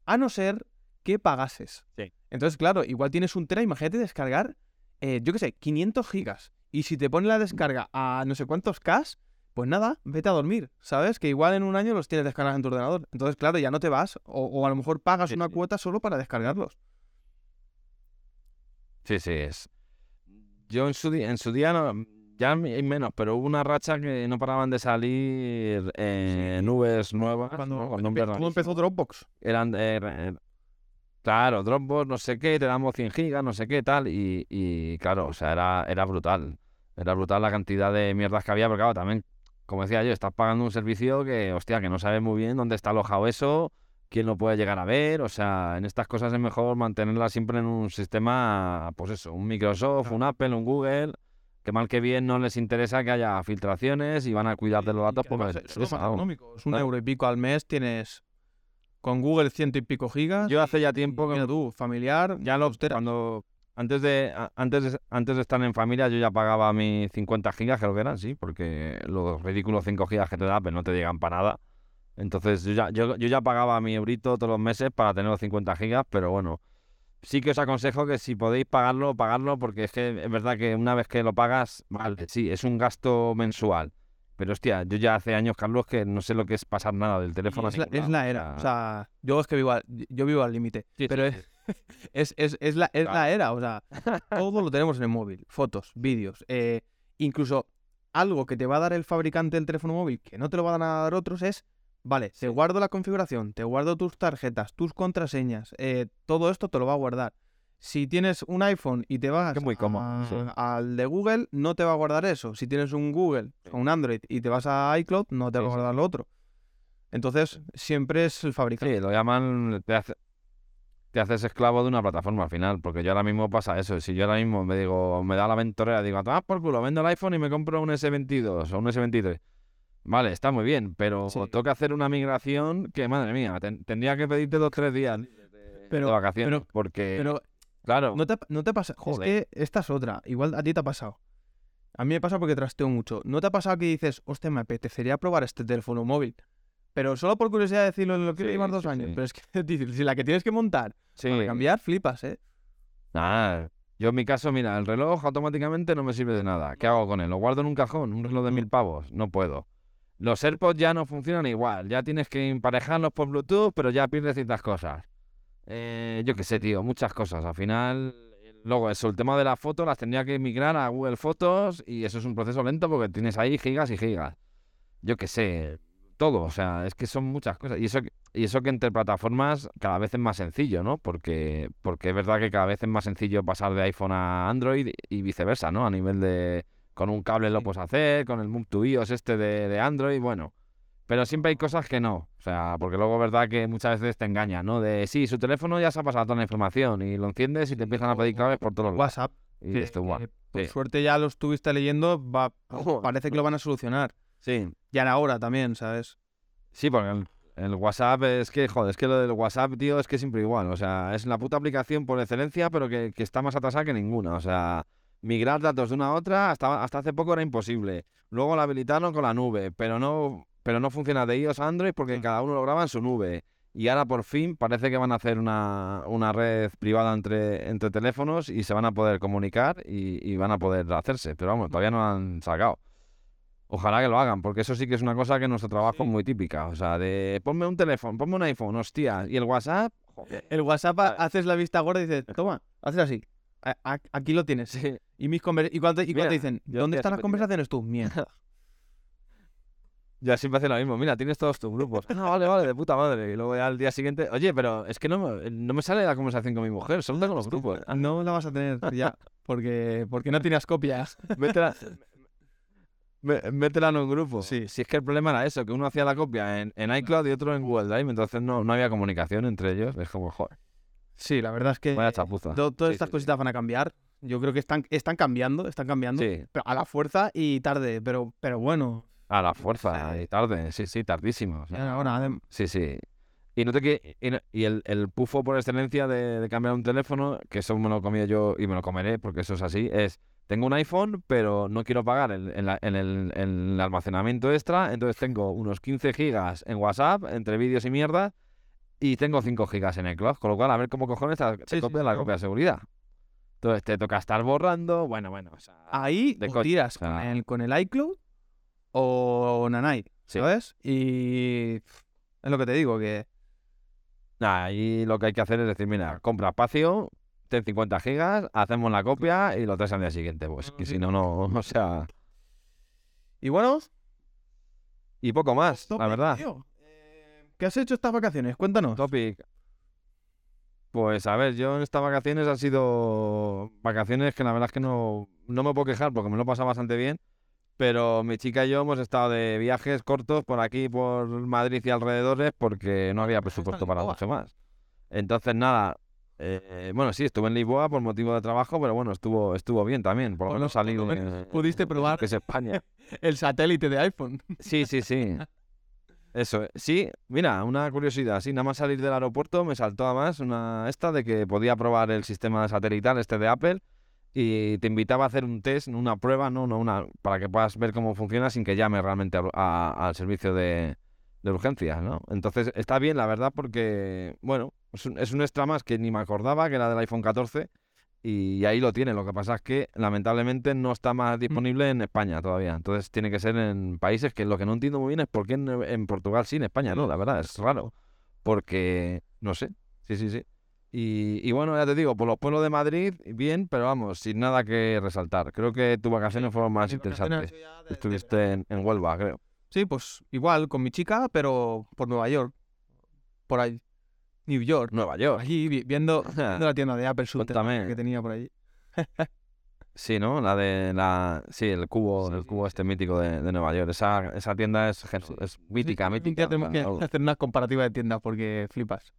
a no ser que pagases. Sí. Entonces, claro, igual tienes un tera, imagínate descargar, eh, yo qué sé, 500 gigas. Y si te pone la descarga a no sé cuántos K, pues nada, vete a dormir, ¿sabes? Que igual en un año los tienes descargados en tu ordenador. Entonces, claro, ya no te vas. O, o a lo mejor pagas Sí, una sí. cuota solo para descargarlos. Sí, sí, es. Yo en su, di- en su día no, ya hay menos, pero hubo una racha que no paraban de salir eh, nubes nuevas. Cuando, ¿no? Empe- empezó. Dropbox. Eran, eh, eh, claro, Dropbox, no sé qué, te damos 100 gigas, no sé qué, tal. Y, y claro, o sea, era, era brutal. Era brutal la cantidad de mierdas que había, pero claro, también, como decía yo, estás pagando un servicio que, hostia, que no sabes muy bien dónde está alojado eso, quién lo puede llegar a ver. O sea, en estas cosas es mejor mantenerla siempre en un sistema, pues eso, un Microsoft, un Apple, un Google. Que mal que bien no les interesa que haya filtraciones y van a cuidar de los datos porque Es más económico. Es un Ah. euro y pico al mes, tienes con Google ciento y pico gigas. Yo hace ya tiempo que mira tú, familiar, ya lo cuando antes de antes de, antes de estar en familia yo ya pagaba mis 50 gigas creo que eran sí porque los ridículos 5 gigas que te da pero no te llegan para nada entonces yo ya yo, yo ya pagaba mi eurito todos los meses para tener los 50 gigas pero bueno sí que os aconsejo que si podéis pagarlo pagarlo porque es que es verdad que una vez que lo pagas vale sí es un gasto mensual pero hostia yo ya hace años Carlos que no sé lo que es pasar nada del teléfono es, la, es la era. O sea, yo es que vivo al, yo vivo al límite. Sí, pero sí, es, [LAUGHS] es, es, es la, es Claro. la era. O sea, todo lo tenemos en el móvil. Fotos, vídeos. eh, incluso algo que te va a dar el fabricante del teléfono móvil que no te lo van a dar otros es, vale, te guardo la configuración, te guardo tus tarjetas, tus contraseñas, eh, todo esto te lo va a guardar. Si tienes un iPhone y te vas muy a- sí. al de Google, no te va a guardar eso. Si tienes un Google o un Android y te vas a iCloud, no te va a guardar lo otro. Entonces, siempre es el fabricante. Sí, lo llaman, te, hace- te haces esclavo de una plataforma al final, porque yo ahora mismo pasa eso. Si yo ahora mismo me digo, me da la ventorera, digo, ah, por culo, vendo el iPhone y me compro un S22 o un S23. Vale, está muy bien, pero Sí. tengo que hacer una migración que, madre mía, ten- tendría que pedirte dos tres días de, Pero- de vacaciones, pero- porque, Pero claro, no te, no te pasa. Joder. Es que esta es otra. Igual a ti te ha pasado. A mí me pasa porque trasteo mucho. ¿No te ha pasado que dices, hostia, me apetecería probar este teléfono móvil? Pero solo por curiosidad de decirlo, lo quiero Sí, llevar dos sí, años. Pero es que [LAUGHS] es difícil. Si la que tienes que montar para cambiar, flipas, ¿eh? nada. Yo en mi caso, mira, el reloj automáticamente no me sirve de nada. ¿Qué hago con él? ¿Lo guardo en un cajón? ¿Un reloj de mil pavos? No puedo. Los AirPods ya no funcionan igual. Ya tienes que emparejarlos por Bluetooth, pero ya pierdes ciertas cosas. Eh, yo qué sé, tío, muchas cosas. Al final, luego eso, el tema de las fotos las tendría que migrar a Google Fotos y eso es un proceso lento porque tienes ahí gigas y gigas. Yo qué sé, todo. O sea, es que son muchas cosas. Y eso, y eso que entre plataformas cada vez es más sencillo, ¿no? Porque, porque es verdad que cada vez es más sencillo pasar de iPhone a Android y viceversa, ¿no? A nivel de... Con un cable lo Sí. puedes hacer, con el Move to iOS este de, de Android, bueno. Pero siempre hay cosas que no. O sea, porque luego verdad que muchas veces te engañan, ¿no? De sí, su teléfono ya se ha pasado toda la información y lo enciendes y te empiezan a pedir claves por todos lados. WhatsApp. Y que- esto, guau. que por sí. suerte ya lo estuviste leyendo, va, parece que lo van a solucionar. Sí, Ya era hora también, ¿sabes? Sí, porque el, el WhatsApp es que, joder, es que lo del WhatsApp, tío, es que siempre igual. O sea, es la puta aplicación por excelencia, pero que, que está más atrasada que ninguna. O sea, migrar datos de una a otra hasta, hasta hace poco era imposible. Luego la habilitaron con la nube, pero no, pero no funciona de iOS a Android porque Mm. cada uno lo graba en su nube. Y ahora por fin parece que van a hacer una, una red privada entre, entre teléfonos y se van a poder comunicar y, y van a poder hacerse. Pero vamos, todavía no lo han sacado. Ojalá que lo hagan, porque eso sí que es una cosa que en nuestro trabajo es muy típica. O sea, de ponme un teléfono, ponme un iPhone, hostia, y el WhatsApp, joder. El WhatsApp ha- Ah. haces la vista gorda y dices, toma, haces así. A- aquí lo tienes. Sí. [LAUGHS] Y mis y cuando, y cuando te dicen, ¿dónde están las conversaciones tú? Mierda. [LAUGHS] Ya siempre hace lo mismo. Mira, tienes todos tus grupos. [LAUGHS] Ah, vale, vale, de puta madre. Y luego ya al día siguiente, oye, pero es que no, me- no me sale la conversación con mi mujer, solo tengo los grupos. No la vas a tener ya, porque, porque no tienes copias. Métela, mé- métela en un grupo. Sí. Si es que el problema era eso, que uno hacía la copia en, en iCloud y otro en Google Drive, entonces no, no había comunicación entre ellos. Es como, joder, Sí, la verdad es que vaya chapuza. to- todas Sí, estas sí, sí. cositas van a cambiar. Yo creo que están, están cambiando, están cambiando. Sí, Pero a la fuerza y tarde, pero, pero bueno. a la fuerza y tarde, sí, sí, tardísimo. o sea. Ya Ahora, adem- Sí, sí. Y, no te que, y, no- y el, el pufo por excelencia de, de cambiar un teléfono, que eso me lo comido yo y me lo comeré porque eso es así, es, tengo un iPhone, pero no quiero pagar el, en la- en el, en el almacenamiento extra, entonces tengo unos 15 gigas en WhatsApp, entre vídeos y mierda, y tengo 5 gigas en el cloud, con lo cual a ver cómo cojones te, te Sí, sí, la copia de seguridad. Entonces te toca estar borrando, bueno, bueno, o sea, ahí coña, tiras o sea. con, el, con el iCloud o Nanite, Sí. ¿sabes? Y es lo que te digo, que ahí lo que hay que hacer es decir, mira, compra espacio, ten 50 gigas, hacemos la copia y lo traes al día siguiente, pues, que si no, no, [LAUGHS] o sea, Y bueno, y poco más, la verdad. tío. ¿Qué has hecho estas vacaciones? Cuéntanos. Topic. Pues a ver, yo en estas vacaciones han sido vacaciones que la verdad es que no, no me puedo quejar porque me lo he pasado bastante bien, pero mi chica y yo hemos estado de viajes cortos por aquí, por Madrid y alrededores, porque no había presupuesto para mucho más. Entonces, nada, eh, bueno, sí, estuve en Lisboa por motivo de trabajo, pero bueno, estuvo, estuvo bien también, por lo menos salí pudiste probar. que es España. El satélite de iPhone. Sí, sí, sí. [LAUGHS] Eso, eh, sí, mira, una curiosidad, sí, nada más salir del aeropuerto me saltó además una esta de que podía probar el sistema satelital este de Apple y te invitaba a hacer un test, una prueba, no, no una, para que puedas ver cómo funciona sin que llame realmente al servicio de, de urgencias, ¿no? Entonces está bien, la verdad, porque, bueno, es un, es un extra más que ni me acordaba que era del iPhone 14 y ahí lo tiene. Lo que pasa es que lamentablemente no está más disponible en España todavía. Entonces tiene que ser en países que lo que no entiendo muy bien es por qué en, en Portugal sí, en España no, la verdad, es raro. Porque, no sé, sí, sí, sí. Y, y bueno, ya te digo, por los pueblos de Madrid, bien, pero vamos, sin nada que resaltar. Creo que tus vacaciones fueron más vacaciones interesantes. de- Estuviste en, en Huelva, creo. Sí, pues igual, con mi chica, pero por Nueva York. Por ahí. New York. Nueva York. Allí vi- viendo, [LAUGHS] viendo la tienda de Apple subterránea Cuéntame. que tenía por allí. [LAUGHS] Sí, ¿no? La de la... Sí, el cubo, Sí, el sí, cubo este mítico de, de Nueva York. Esa, esa tienda es, gen- es mítica, mítica. Tenemos que hacer una comparativa de tiendas porque flipas.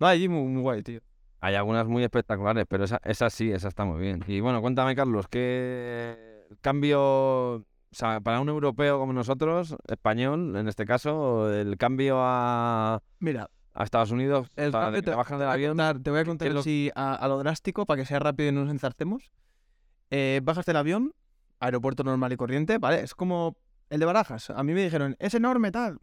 No, allí muy, muy guay, tío. Hay algunas muy espectaculares, pero esa, esa sí, esa está muy bien. Y bueno, cuéntame, Carlos, ¿qué cambio, o sea, para un europeo como nosotros, español en este caso, el cambio a, Mira, a Estados Unidos, el cambio que te bajas del voy a avión? contar- te voy a contar lo- así a, a lo drástico para que sea rápido y no nos enzarcemos. Eh, bajas del avión, aeropuerto normal y corriente, ¿vale? Es como el de Barajas. A mí me dijeron, es enorme, tal.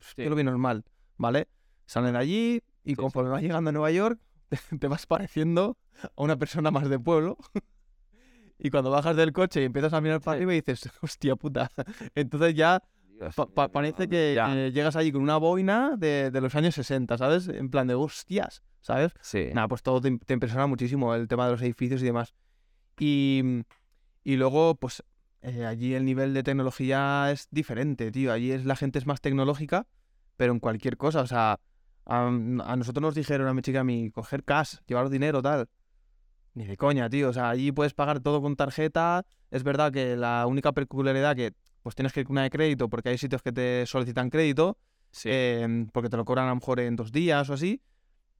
Sí. Yo lo vi normal, ¿vale? Salen allí y Sí, conforme vas llegando a Nueva York, [LAUGHS] te vas pareciendo a una persona más de pueblo. [LAUGHS] y cuando bajas del coche y empiezas a mirar para Sí. arriba y dices, hostia puta. [LAUGHS] Entonces ya pa- parece que eh, llegas allí con una boina de, de los años 60, ¿sabes? En plan de hostias, ¿sabes? Sí, Nada, pues todo te, te impresiona muchísimo el tema de los edificios y demás. Y, y luego, pues eh, allí el nivel de tecnología es diferente, tío. Allí es, la gente es más tecnológica, pero en cualquier cosa. O sea, A, a nosotros nos dijeron a mi chica a mí, coger cash, llevar dinero, tal. Ni de coña, tío. O sea, allí puedes pagar todo con tarjeta. Es verdad que la única peculiaridad que pues tienes que ir con una de crédito porque hay sitios que te solicitan crédito, Sí. em, porque te lo cobran a lo mejor en dos días o así.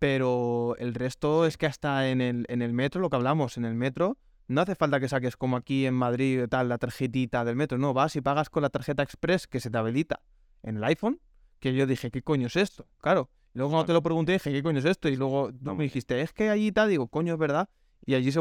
Pero el resto es que hasta en el, en el metro, lo que hablamos, en el metro, no hace falta que saques como aquí en Madrid tal la tarjetita del metro. No, vas y pagas con la tarjeta express que se te habilita en el iPhone. Que yo dije, ¿qué coño es esto? Claro. Luego cuando te lo pregunté dije, ¿qué coño es esto? Y luego tú me dijiste, es que allí tal, digo, coño, es verdad. Y allí se...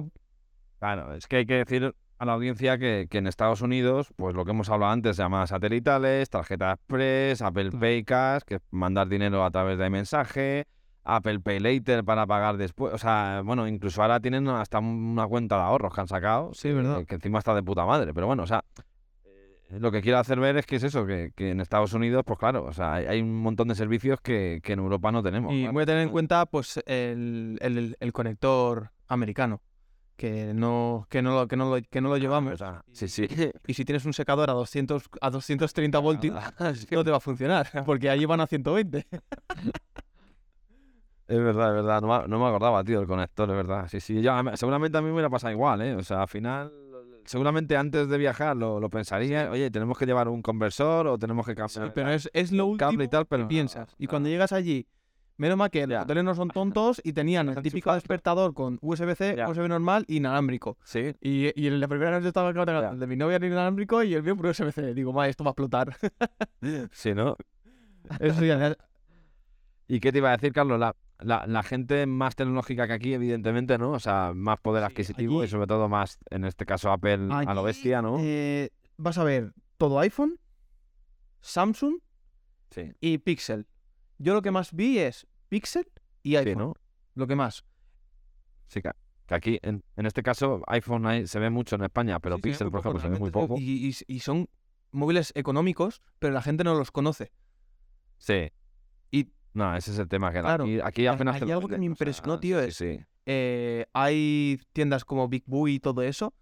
Claro, es que hay que decir a la audiencia que, que en Estados Unidos, pues lo que hemos hablado antes, llamadas satelitales, tarjeta express, Apple. Pay Cash, que es mandar dinero a través de mensaje, Apple Pay Later para pagar después. O sea, bueno, incluso ahora tienen hasta una cuenta de ahorros que han sacado, Sí, verdad. que, que encima está de puta madre. Pero bueno, o sea, eh, lo que quiero hacer ver es que es eso, que, que en Estados Unidos, pues claro, o sea, hay, hay un montón de servicios que, que en Europa no tenemos. Y voy a tener en cuenta pues el, el- el conector americano. Que no, que no, lo, que no, lo, que no lo llevamos. Sea, sí, sí. [LAUGHS] Y si tienes un secador a 200, a 230 voltios, [LAUGHS] que- no te va a funcionar, [LAUGHS] porque allí van a 120. Es verdad, es verdad. No me, no me acordaba, tío, del conector, es verdad. Sí, sí. Yo, seguramente a mí me hubiera pasado igual, ¿eh? O sea, al final, seguramente antes de viajar lo, lo pensaría. Oye, tenemos que llevar un conversor o tenemos que cambiar Pero es, es lo último cable y tal, pero que piensas. Y cuando llegas allí, menos mal que los hoteles no son [LAUGHS] tontos y tenían el típico despertador con USB-C, Ya. USB normal y inalámbrico. Sí. Y, y en la primera noche estaba el de mi novia era inalámbrico y el mío por USB-C. Digo, madre, esto va a explotar. [LAUGHS] Sí, ¿no? Eso ya, ¿Y qué te iba a decir, Carlos? La, la, la gente más tecnológica que aquí, evidentemente, ¿no? O sea, más poder Sí, adquisitivo y sobre todo más, en este caso, Apple a lo bestia, ¿no? eh, vas a ver todo iPhone, Samsung Sí. y Pixel. Yo lo que más vi es Pixel y iPhone. Sí, ¿no? Lo que más. Sí, que, aquí, en, en este caso, iPhone hay- se ve mucho en España, pero Sí, Pixel, por ejemplo, se ve muy poco. Y, y- y son móviles económicos, pero la gente no los conoce. Sí. Y- No, ese es el tema, que Claro, aquí, aquí hay- apenas hay algo que me o impresionó, sea, tío, es- sí. Eh, hay tiendas como Big Boo y todo eso,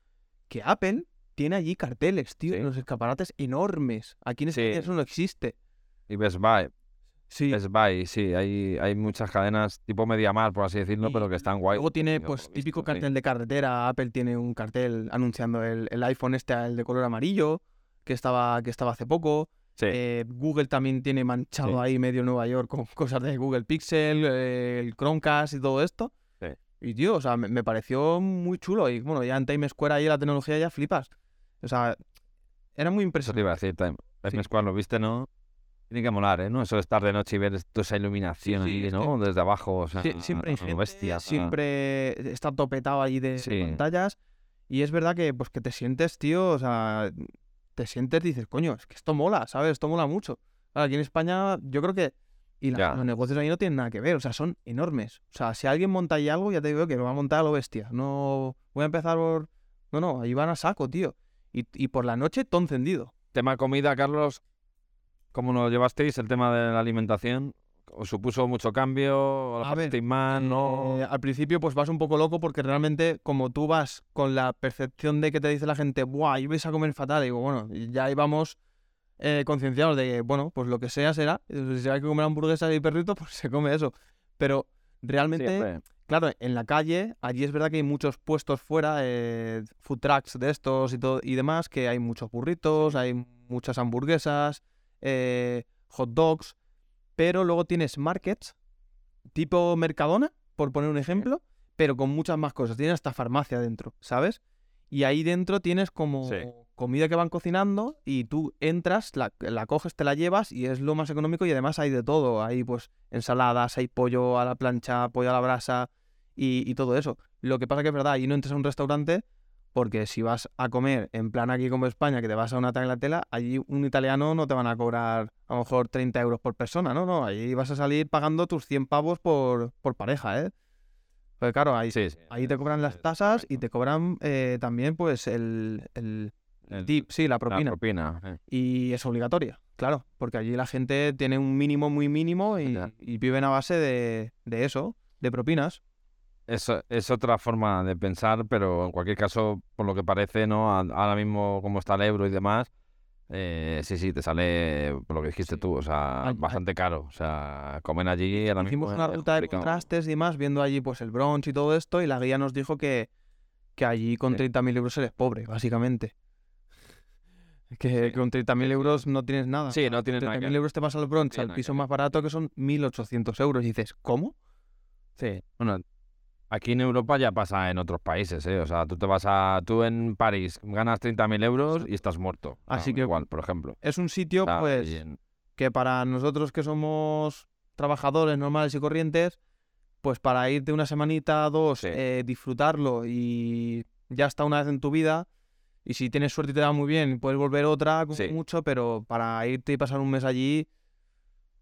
que Apple tiene allí carteles, tío, en los escaparates enormes. Aquí en España eso no existe. Y Best Buy, Sí. Best Buy, sí, hay, hay muchas cadenas tipo Mediamar, por así decirlo, Y pero que están guay. Luego tiene, pues, típico visto, sí. cartel de carretera. Apple tiene un cartel anunciando el, el iPhone este, el de color amarillo, que estaba, que estaba hace poco. Sí, Eh, Google también tiene manchado Sí. ahí medio Nueva York con [LAUGHS] cosas de Google Pixel, eh, el Chromecast y todo esto. Y tío, o sea, me, me pareció muy chulo. Y bueno, ya en Times Square ahí la tecnología ya flipas. O sea, era muy eso te impresionante. iba a decir, Time. Time Square, ¿lo viste, no? Tiene que molar, ¿eh? ¿no? Eso de estar de noche y ver toda esa iluminación Sí, ahí, es ¿no? Desde abajo, o sea, Sie- siempre hay gente, bestia. siempre está topetado allí de, Sí. pantallas. Y es verdad que, pues, que te sientes, tío, o sea, te sientes y dices, coño, es que esto mola, ¿sabes? Esto mola mucho. Claro, aquí en España, yo creo que. Y la- los negocios ahí no tienen nada que ver, o sea, son enormes. O sea, si alguien monta ahí algo, ya te digo que lo va a montar a lo bestia. No voy a empezar por. No, no, ahí van a saco, tío. Y, y por la noche, todo encendido. Tema comida, Carlos, ¿cómo lo llevasteis? El tema de la alimentación, ¿os supuso mucho cambio? ¿La A ver, mal? ¿No? Eh, al principio pues vas un poco loco porque realmente como tú vas con la percepción de que te dice la gente, ¡buah! ibais a comer fatal, digo, bueno, y ya íbamos eh, concienciados de que, bueno, pues lo que sea será. Si hay que comer hamburguesas y perrito, pues se come eso. Pero realmente, Siempre. claro, en la calle, allí es verdad que hay muchos puestos fuera, eh, food trucks de estos y, todo, y demás, que hay muchos burritos, hay muchas hamburguesas, eh, hot dogs, pero luego tienes markets tipo Mercadona, por poner un ejemplo, pero con muchas más cosas. Tienes hasta farmacia dentro, ¿sabes? Y ahí dentro tienes como Sí. comida que van cocinando y tú entras, la, la coges, te la llevas y es lo más económico y además hay de todo. Hay pues ensaladas, hay pollo a la plancha, pollo a la brasa y, y todo eso. Lo que pasa que es verdad, ahí no entras a un restaurante porque si vas a comer en plan aquí como España, que te vas a una tela, allí un italiano no te van a cobrar a lo mejor 30 euros por persona, no, no, allí vas a salir pagando tus 100 pavos por, por pareja, ¿eh? Pues claro, ahí, Sí, sí. ahí te cobran las tasas y te cobran eh, también pues el, el El- tip, sí, la La propina. propina. eh. Y es obligatoria, claro, porque allí la gente tiene un mínimo muy mínimo y, y viven a base de, de eso, de propinas. Eso es otra forma de pensar, pero en cualquier caso, por lo que parece, ¿no? Ahora mismo, como está el euro y demás, eh, sí, sí, te sale por lo que dijiste Sí. tú, o sea, Ay, bastante caro. O sea, comer allí ahora mismo Hicimos una ruta de contrastes y demás, viendo allí pues el brunch y todo esto, y la guía nos dijo que, que allí con Sí. 30.000 euros eres pobre, básicamente. [LAUGHS] Que Sí. con 30.000 euros no tienes nada. Sí, no tienes nada que 30.000 ver. euros te vas al brunch, tiene al nada piso más barato que son 1.800 euros. Y dices, ¿cómo? Sí. Bueno, aquí en Europa ya pasa en otros países, ¿eh? O sea, tú te vas a... Tú en París ganas 30.000 euros y estás muerto. Así Ah, que- Igual, por ejemplo. Es un sitio, pues, bien. que para nosotros que somos trabajadores normales y corrientes, pues para irte una semanita, dos, Sí. eh, disfrutarlo y ya está una vez en tu vida. Y si tienes suerte y te va muy bien, puedes volver otra Sí. mucho, pero para irte y pasar un mes allí,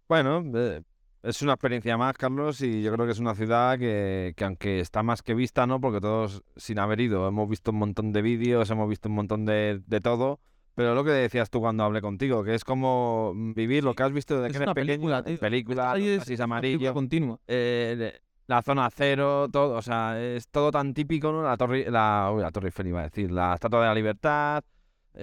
Bueno, eh, es una experiencia más, Carlos, y yo creo que es una ciudad que, que aunque está más que vista, ¿no? Porque todos, sin haber ido, hemos visto un montón de vídeos, hemos visto un montón de, de todo, pero lo que decías tú cuando hablé contigo, que es como vivir lo que has visto desde Es que eres una pequeño, película, película, los es película amarillos, continua. eh, la zona cero, todo, o sea, es todo tan típico, ¿no? La torre, la, uy, la torre Eiffel iba a decir, la Estatua de la Libertad,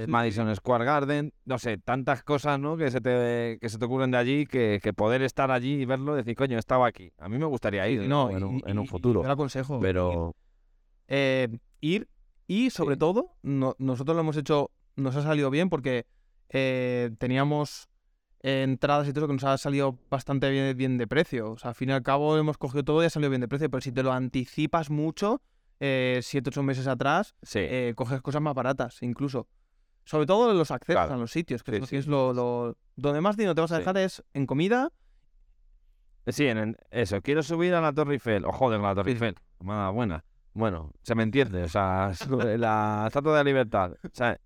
Madison Square Garden, no sé, tantas cosas, ¿no? Que se te, que se te ocurren de allí, que, que poder estar allí y verlo, decir, coño, estaba aquí. A mí me gustaría ir no, en, un, y- en un y- y futuro, Yo le aconsejo. pero eh, ir y sobre Sí. todo no- nosotros lo hemos hecho, nos ha salido bien porque eh, teníamos eh, entradas y todo que nos ha salido bastante bien, bien de precio. O sea, al fin y al cabo hemos cogido todo y ha salido bien de precio, pero si te lo anticipas mucho, eh, siete, ocho meses atrás, sí, eh, coges cosas más baratas incluso. Sobre todo los accesos Claro. a los sitios, que Sí, eso sí sí, es sí, lo, sí. lo- donde más dinero te vas a Sí. dejar es en comida. sí, en, en- eso, quiero subir a la Torre Eiffel, o joder, la Torre Sí. Eiffel, mala buena. Bueno, se me entiende, o sea, la [LAUGHS] Estatua de la Libertad, o sea,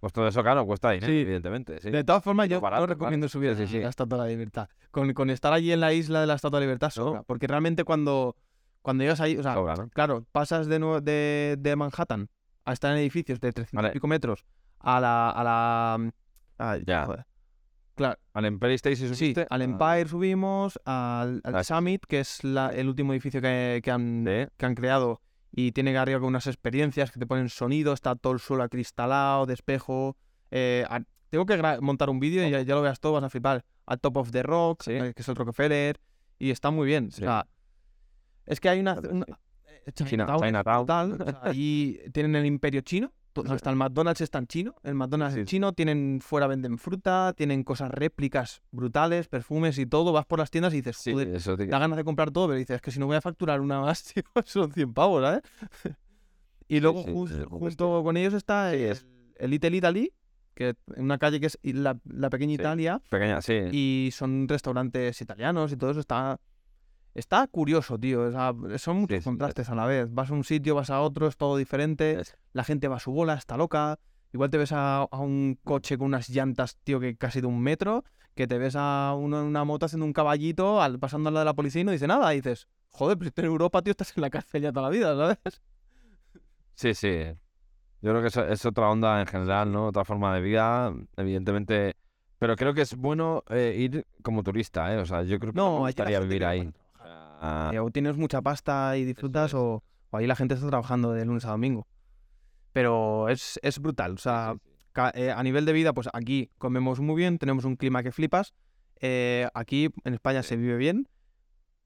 pues todo eso, claro, cuesta dinero, Sí. evidentemente, sí. De todas formas, yo barato, no recomiendo subir Sí, a sí, sí. la Estatua de la Libertad. Con, con estar allí en la isla de la Estatua de la Libertad sobra. Porque realmente cuando, cuando llegas ahí, o sea, Sobra, ¿no? claro, pasas de, de, de Manhattan a estar en edificios de 300 y Vale. pico metros a la... A la a- Ya. joder. Claro, Al Empire State si sí, subiste, al ah, Empire subimos, al, al Summit, que es la- el último edificio que, que han, que han creado y tiene arriba con unas experiencias que te ponen sonido, está todo el suelo acristalado, de espejo. eh, a- tengo que montar un vídeo y ya, ya lo veas todo, vas a flipar. Al Top of the Rock, Sí. eh, que es el Rockefeller, y está muy bien. Sí. O sea, es que hay una... Eh, China- Chinatown Chinatown. brutal, o sea, allí [LAUGHS] tienen el imperio chino. Hasta el McDonald's está en chino, el McDonald's Sí, es chino, tienen fuera venden fruta, tienen cosas réplicas brutales, perfumes y todo, vas por las tiendas y dices, Sí, joder, eso te- da ganas de comprar todo, pero dices, es que si no voy a facturar una más, [LAUGHS] tío, son 100 pavos, ¿sabes? [LAUGHS] y luego sí, es junto con ellos está Sí, el, es- el Little Italy, que en una calle que es la, la pequeña Sí. Italia, pequeña, sí. y son restaurantes italianos y todo eso está... Está curioso, tío. o sea, son muchos sí, contrastes a la vez. Vas a un sitio, vas a otro, es todo diferente. La gente va a su bola, está loca. Igual te ves a, a un coche con unas llantas, tío, que casi de un metro. Que te ves a uno en una moto haciendo un caballito, al, pasando al lado de la policía y no dice nada. Y dices, joder, pero en Europa, tío, estás en la cárcel ya toda la vida, ¿sabes? Sí, sí. Yo creo que eso es otra onda en general, ¿no? Otra forma de vida, evidentemente. Pero creo que es bueno eh, ir como turista, ¿eh? O sea, yo creo que No, me la gustaría vivir ahí. Ah, Eh, o tienes mucha pasta y disfrutas, es. o, o ahí la gente está trabajando de lunes a domingo. Pero es, es brutal. O sea, sí, sí. ca- eh, a nivel de vida, pues aquí comemos muy bien, tenemos un clima que flipas. eh, aquí en España se vive bien,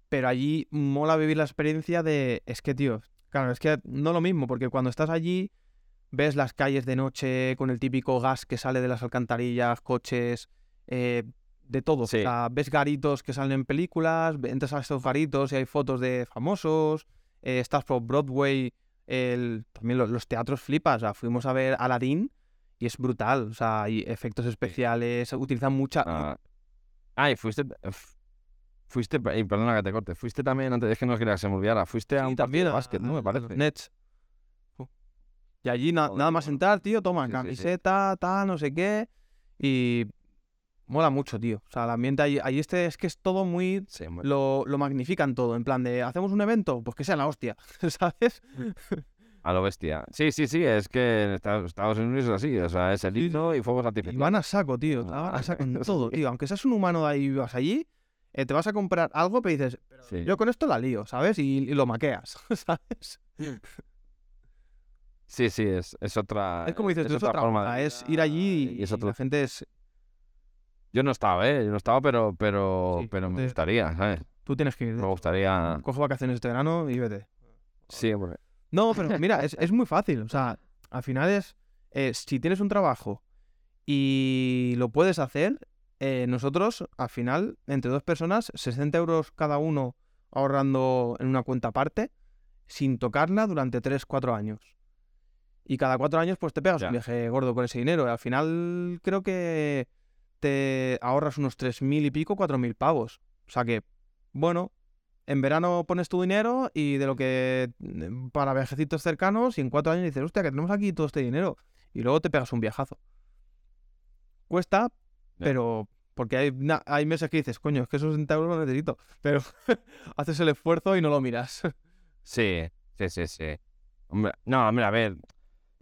pero allí mola vivir la experiencia de. Es que, tío, claro, es que no lo mismo, porque cuando estás allí ves las calles de noche con el típico gas que sale de las alcantarillas, coches, eh, de todo. Sí. O sea, ves garitos que salen en películas, entras a estos garitos y hay fotos de famosos, eh, estás por Broadway, el, también lo- los, teatros flipas. O sea, fuimos a ver Aladdin y es brutal. O sea, hay efectos especiales, utilizan mucha. Ah, ah, y fuiste. Fuiste, perdona que te corte, fuiste también, antes es que no quería que se me olvidara, fuiste a Sí, un también de básquet, ¿no? Me parece. Nets. Y allí na- nada más entrar, tío, toma sí. camiseta, tal, no sé qué. Y mola mucho, tío. O sea, el ambiente ahí, ahí este es que es todo muy. Sí, muy- Lo, lo magnifican todo. En plan de, ¿hacemos un evento? Pues que sea la hostia, [LAUGHS] ¿sabes? A lo bestia. Sí, sí, sí, es que en Estados Unidos es así, o sea, es el himno y fuegos Y artificiales. van a saco, tío. van a saco en [LAUGHS] todo, tío. Aunque seas un humano de ahí y vas allí, eh, te vas a comprar algo, pero dices, Sí. yo con esto la lío, ¿sabes? Y, y lo maqueas, [LAUGHS] ¿sabes? Sí, sí, es, es otra. Es como dices, es otra forma. de es ir allí y, es la gente es. Yo no estaba, ¿eh? Yo no estaba, pero, pero, pero me gustaría, ¿sabes? Tú tienes que ir. Me gustaría. Cojo vacaciones este verano y vete. Sí, hombre. No, pero mira, es, es muy fácil. O sea, al final es. Eh, si tienes un trabajo y lo puedes hacer, eh, nosotros, al final, entre dos personas, 60 euros cada uno ahorrando en una cuenta aparte, sin tocarla durante 3, 4 años. Y cada 4 años, pues te pegas un viaje gordo con ese dinero. Y al final, creo que te ahorras unos 3.000 y pico, 4.000 pavos. O sea que, bueno, en verano pones tu dinero y de lo que mm, para viajecitos cercanos y en 4 años dices, hostia, que tenemos aquí todo este dinero. Y luego te pegas un viajazo. Cuesta, pero porque hay, hay meses que dices, coño, es que esos 60 euros los necesito. Pero [LAUGHS] haces el esfuerzo y no lo miras. sí, sí, sí, sí. Hombre, no, hombre, a ver.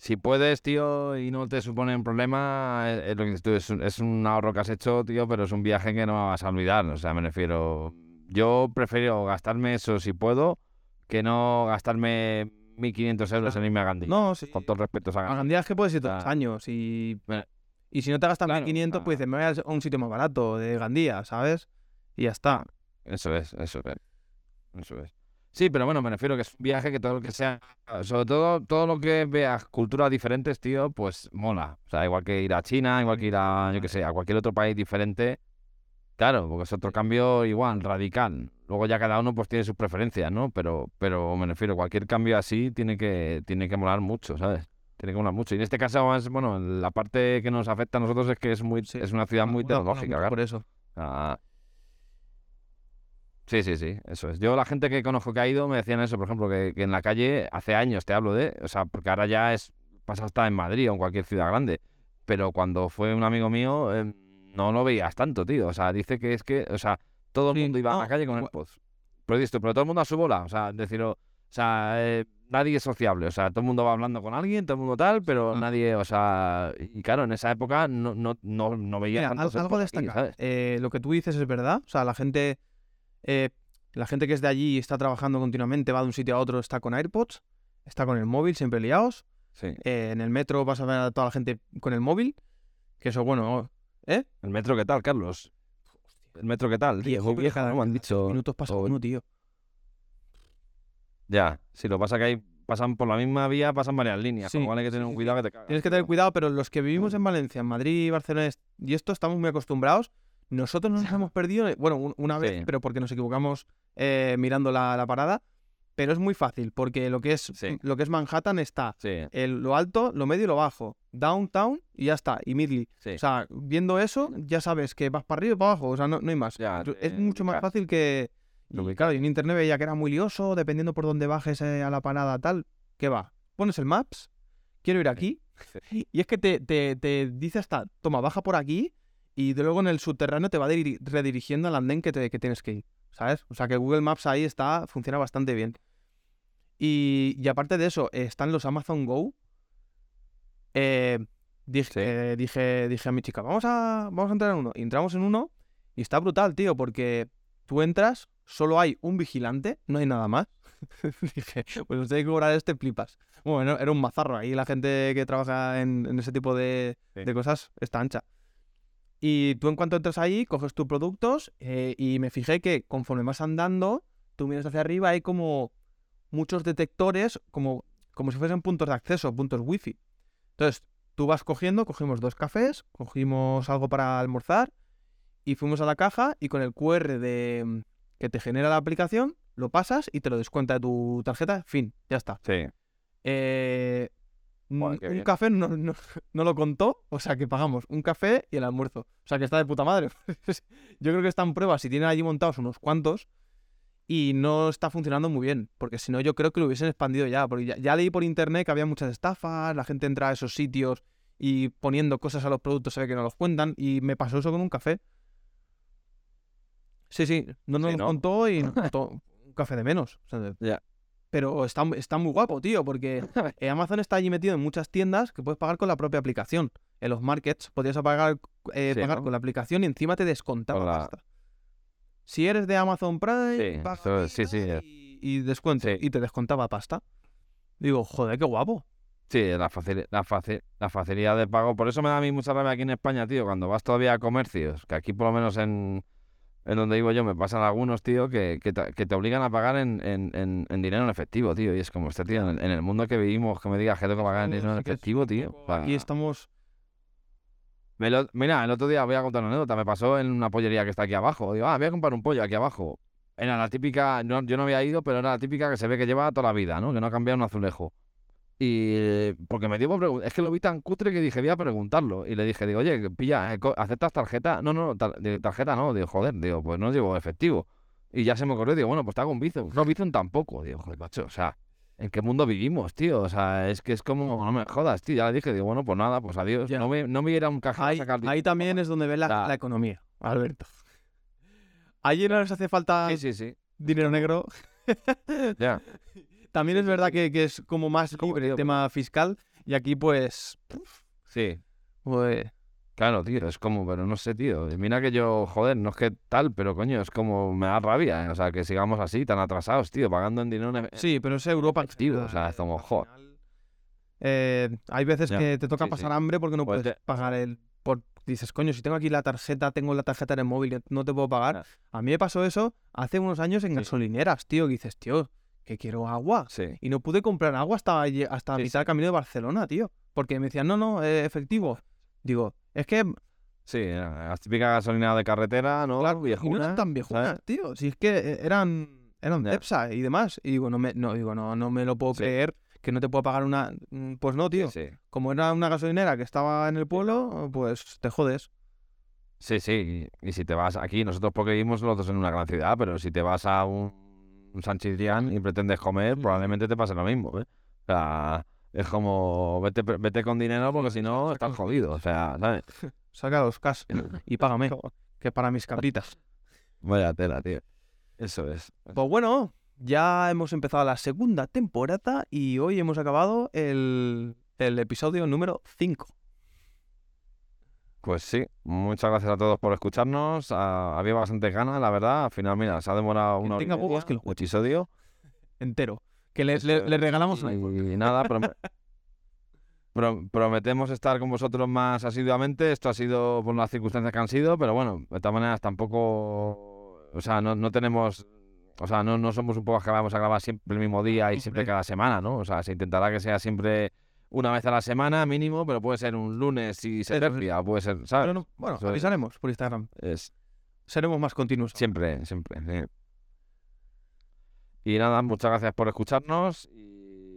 Si puedes, tío, y no te supone un problema, es, lo que tú, es, un, ahorro que has hecho, tío, pero es un viaje que no vas a olvidar. O sea, me refiero. Yo prefiero gastarme eso si puedo que no gastarme 1.500 euros en irme a Gandía. No, sí. Con todo respeto a Gandía. A Gandía es que puedes ir todos los años y... Y si no te gastas 1.500, pues dices, me voy a un sitio más barato, de Gandía, ¿sabes? Y ya está. Eso es, eso es. Eso es. Sí, pero bueno, me refiero que es un viaje que todo lo que sea, sobre todo todo lo que veas culturas diferentes, tío, pues mola. O sea, igual que ir a China, igual que ir a, yo qué sé, a cualquier otro país diferente. Claro, porque es otro cambio igual, radical. Luego ya cada uno pues tiene sus preferencias, ¿no? Pero, pero me refiero, cualquier cambio así tiene que, tiene que molar mucho, ¿sabes? tiene que molar mucho. Y en este caso, más, bueno, la parte que nos afecta a nosotros es que es muy es una ciudad muy tecnológica, claro. Por eso. Sí, sí, sí, eso es. Yo la gente que conozco que ha ido me decían eso, por ejemplo, que, en la calle hace años te hablo de, o sea, porque ahora ya es pasa hasta en Madrid o en cualquier ciudad grande, pero cuando fue un amigo mío em, no lo veías tanto, tío. O sea, dice que es que, o sea, todo el mundo iba a la calle con el post. Pero, pero todo el mundo a su bola, o sea, decir, o sea, eh, nadie es sociable. O sea, todo el mundo va hablando con alguien, todo el mundo tal, pero nadie, o sea, y claro, en esa época no, no, no, no veía algo destacar. Eh, lo que tú dices es verdad. O sea, la gente, eh, la gente que es de allí y está trabajando continuamente, va de un sitio a otro, está con AirPods, está con el móvil, siempre liados. Sí. Eh, en el metro vas a ver a toda la gente con el móvil. Que eso, bueno, ¿eh? ¿El metro qué tal, Carlos? ¿El metro qué tal? Viejo, vieja, no me han dicho. Minutos pasan uno, tío. Ya, si lo pasa que hay pasan por la misma vía, pasan varias líneas. Sí, hay que tener un cuidado que te cagas. Tienes que tener cuidado, pero los que vivimos en Valencia, en Madrid, Barcelona y esto estamos muy acostumbrados. Nosotros nos hemos perdido, bueno, una vez, pero porque nos equivocamos eh, mirando la, parada. Pero es muy fácil, porque lo que es, lo que es Manhattan está el, lo alto, lo medio y lo bajo. Downtown y ya está, y Midley. O sea, viendo eso, ya sabes que vas para arriba y para abajo, o sea, no, no hay más. es mucho más fácil que, claro, y en internet veía que era muy lioso, dependiendo por dónde bajes eh, a la parada tal. ¿Qué va? Pones el Maps, quiero ir aquí. [LAUGHS] Y es que te, te, dice hasta, toma, baja por aquí y luego en el subterráneo te va redirigiendo al andén que, te, que tienes que ir. ¿Sabes? O sea que Google Maps ahí está, funciona bastante bien. Y, y aparte de eso, están los Amazon Go. Eh, dije, dije, dije a mi chica, vamos a, vamos a entrar en uno. Y entramos en uno y está brutal, tío, porque tú entras, solo hay un vigilante, no hay nada más. [LAUGHS] Dije, pues usted hay que cobrar este flipas. Bueno, era un mazarro. Ahí la gente que trabaja en, ese tipo de, cosas está ancha. Y tú en cuanto entras ahí, coges tus productos eh, y me fijé que conforme vas andando, tú miras hacia arriba, hay como muchos detectores, como, como si fuesen puntos de acceso, puntos wifi. Entonces, tú vas cogiendo, cogimos dos cafés, cogimos algo para almorzar y fuimos a la caja y con el QR de, que te genera la aplicación, lo pasas y te lo descuenta de tu tarjeta, fin, ya está. Sí. Eh, un café no, [LAUGHS] no, lo contó, o sea que pagamos un café y el almuerzo. O sea que está de puta madre. [LAUGHS] yo creo que están pruebas y tienen allí montados unos cuantos y no está funcionando muy bien, porque si no yo creo que lo hubiesen expandido ya, porque ya, ya, leí por internet que había muchas estafas, la gente entra a esos sitios y poniendo cosas a los productos se ve que no los cuentan y me pasó eso con un café. Sí, sí, no nos contó y [LAUGHS] nos un café de menos. Ya. Pero está, está muy guapo, tío, porque [LAUGHS] Amazon está allí metido en muchas tiendas que puedes pagar con la propia aplicación. En los markets podías pagar, eh, pagar con la aplicación y encima te descontaba Si eres de Amazon Prime, sí, sí, sí, y, descuento y te descontaba pasta. Digo, joder, qué guapo. Sí, la, facil- la, faci- la facilidad de pago. Por eso me da a mí mucha rabia aquí en España, tío, cuando vas todavía a comercios, que aquí por lo menos en, en donde vivo yo me pasan algunos, tío, que, que, te, que te obligan a pagar en, en, en, dinero en efectivo, tío. Y es como, este tío, en el, en el mundo que vivimos, que me digas que tengo que pagar en dinero en efectivo, tío. Aquí estamos. me lo- mira, el otro día voy a contar una anécdota. Me pasó en una pollería que está aquí abajo. Digo, ah, voy a comprar un pollo aquí abajo. Era la típica, no, yo no había ido, pero era la típica que se ve que lleva toda la vida, ¿no? Que no ha cambiado un azulejo. Y porque me dio es que lo vi tan cutre que dije, voy a preguntarlo. Y le dije, digo, oye, pilla, eh, ¿aceptas tarjeta? No, no, tar- tarjeta no. Digo, joder, digo, pues no llevo efectivo. Y ya se me ocurrió, digo, bueno, pues te hago un Bizum. No, Bizum tampoco. Digo, joder, macho, o sea, ¿en qué mundo vivimos, tío? O sea, es que es como, no me jodas, tío. Ya le dije, digo, bueno, pues nada, pues adiós. No me, no me iré a un a Ahí, sacar ahí también es donde ves la, economía, Alberto. Allí no les hace falta Sí, sí, sí. dinero negro. Ya. [LAUGHS] También es verdad que, que es como más libre el tema fiscal. Y aquí, pues. Sí. pues Claro, tío, es como, pero no sé, tío. Mira que yo, joder, no es que tal, pero coño, es como me da rabia, ¿eh? O sea, que sigamos así, tan atrasados, tío, pagando en dinero. en- sí, pero es Europa. general, o sea, es como, joder. eh, hay veces Ya, que te toca sí, sí. pasar hambre porque no Pues puedes te- pagar el. Por, dices, coño, si tengo aquí la tarjeta, tengo la tarjeta en el móvil, no te puedo pagar. A mí me pasó eso hace unos años en Sí. gasolineras, tío. Que dices, tío, que quiero agua. Sí. Y no pude comprar agua hasta, hasta Sí, mitad del camino de Barcelona, tío. Porque me decían, no, no, eh, efectivo. Digo, es que Sí, era la típica gasolina de carretera, ¿no? Claro, y no eran tan viejunas, ¿sabes? tío. Si es que eh, eran, eran. Cepsa y demás. Y digo, no me, no, digo, no, no me lo puedo Sí. creer que no te puedo pagar una. Mm, Pues no, tío. Como era una gasolinera que estaba en el pueblo, pues te jodes. sí, sí. Y, y si te vas aquí, nosotros porque vivimos los dos en una gran ciudad, pero si te vas a un, un San Ciprián y pretendes comer, probablemente te pase lo mismo, ¿eh? O sea, es como, vete, vete con dinero porque si no estás jodido, o sea, ¿sabes? [LAUGHS] Saca los cas y págame. que para mis cabritas. [LAUGHS] Vaya tela, tío. Eso es. Pues bueno, ya hemos empezado la segunda temporada y hoy hemos acabado el, el episodio número 5. Pues sí, muchas gracias a todos por escucharnos. Ah, había bastante ganas, la verdad. Al final, mira, se ha demorado una hora y tenga media que lo episodio. Entero. Que le, Eso le- es. le regalamos una. Y [LAUGHS] nada, prom- pro- prometemos estar con vosotros más asiduamente. Esto ha sido por las circunstancias que han sido, pero bueno, de todas maneras tampoco, o sea, no, no tenemos, o sea, no, no somos un poco que vamos a grabar siempre el mismo día y siempre cada semana, ¿no? O sea, se intentará que sea siempre una vez a la semana mínimo, pero puede ser un lunes y se tercia, puede ser, ¿sabes? Pero no- bueno, Eso es. avisaremos por Instagram. Es Seremos más continuos. siempre, siempre. sí. Y nada, muchas gracias por escucharnos.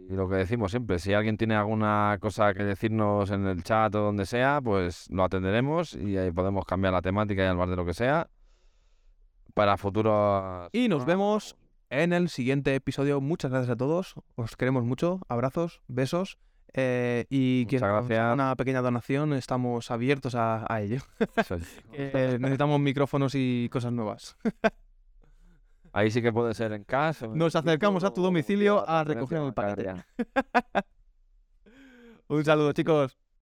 Y lo que decimos siempre, si alguien tiene alguna cosa que decirnos en el chat o donde sea, pues lo atenderemos y ahí podemos cambiar la temática y hablar de lo que sea para futuros. Y nos vemos en el siguiente episodio. Muchas gracias a todos. Os queremos mucho. Abrazos, besos. Eh, y Muchas haga gracias. una pequeña donación, estamos abiertos a, a ello. Es. [LAUGHS] Eh, necesitamos micrófonos y cosas nuevas. [LAUGHS] Ahí sí que puede ser en casa. Nos acercamos a tu domicilio a recoger el paquete. [LAUGHS] Un saludo, chicos.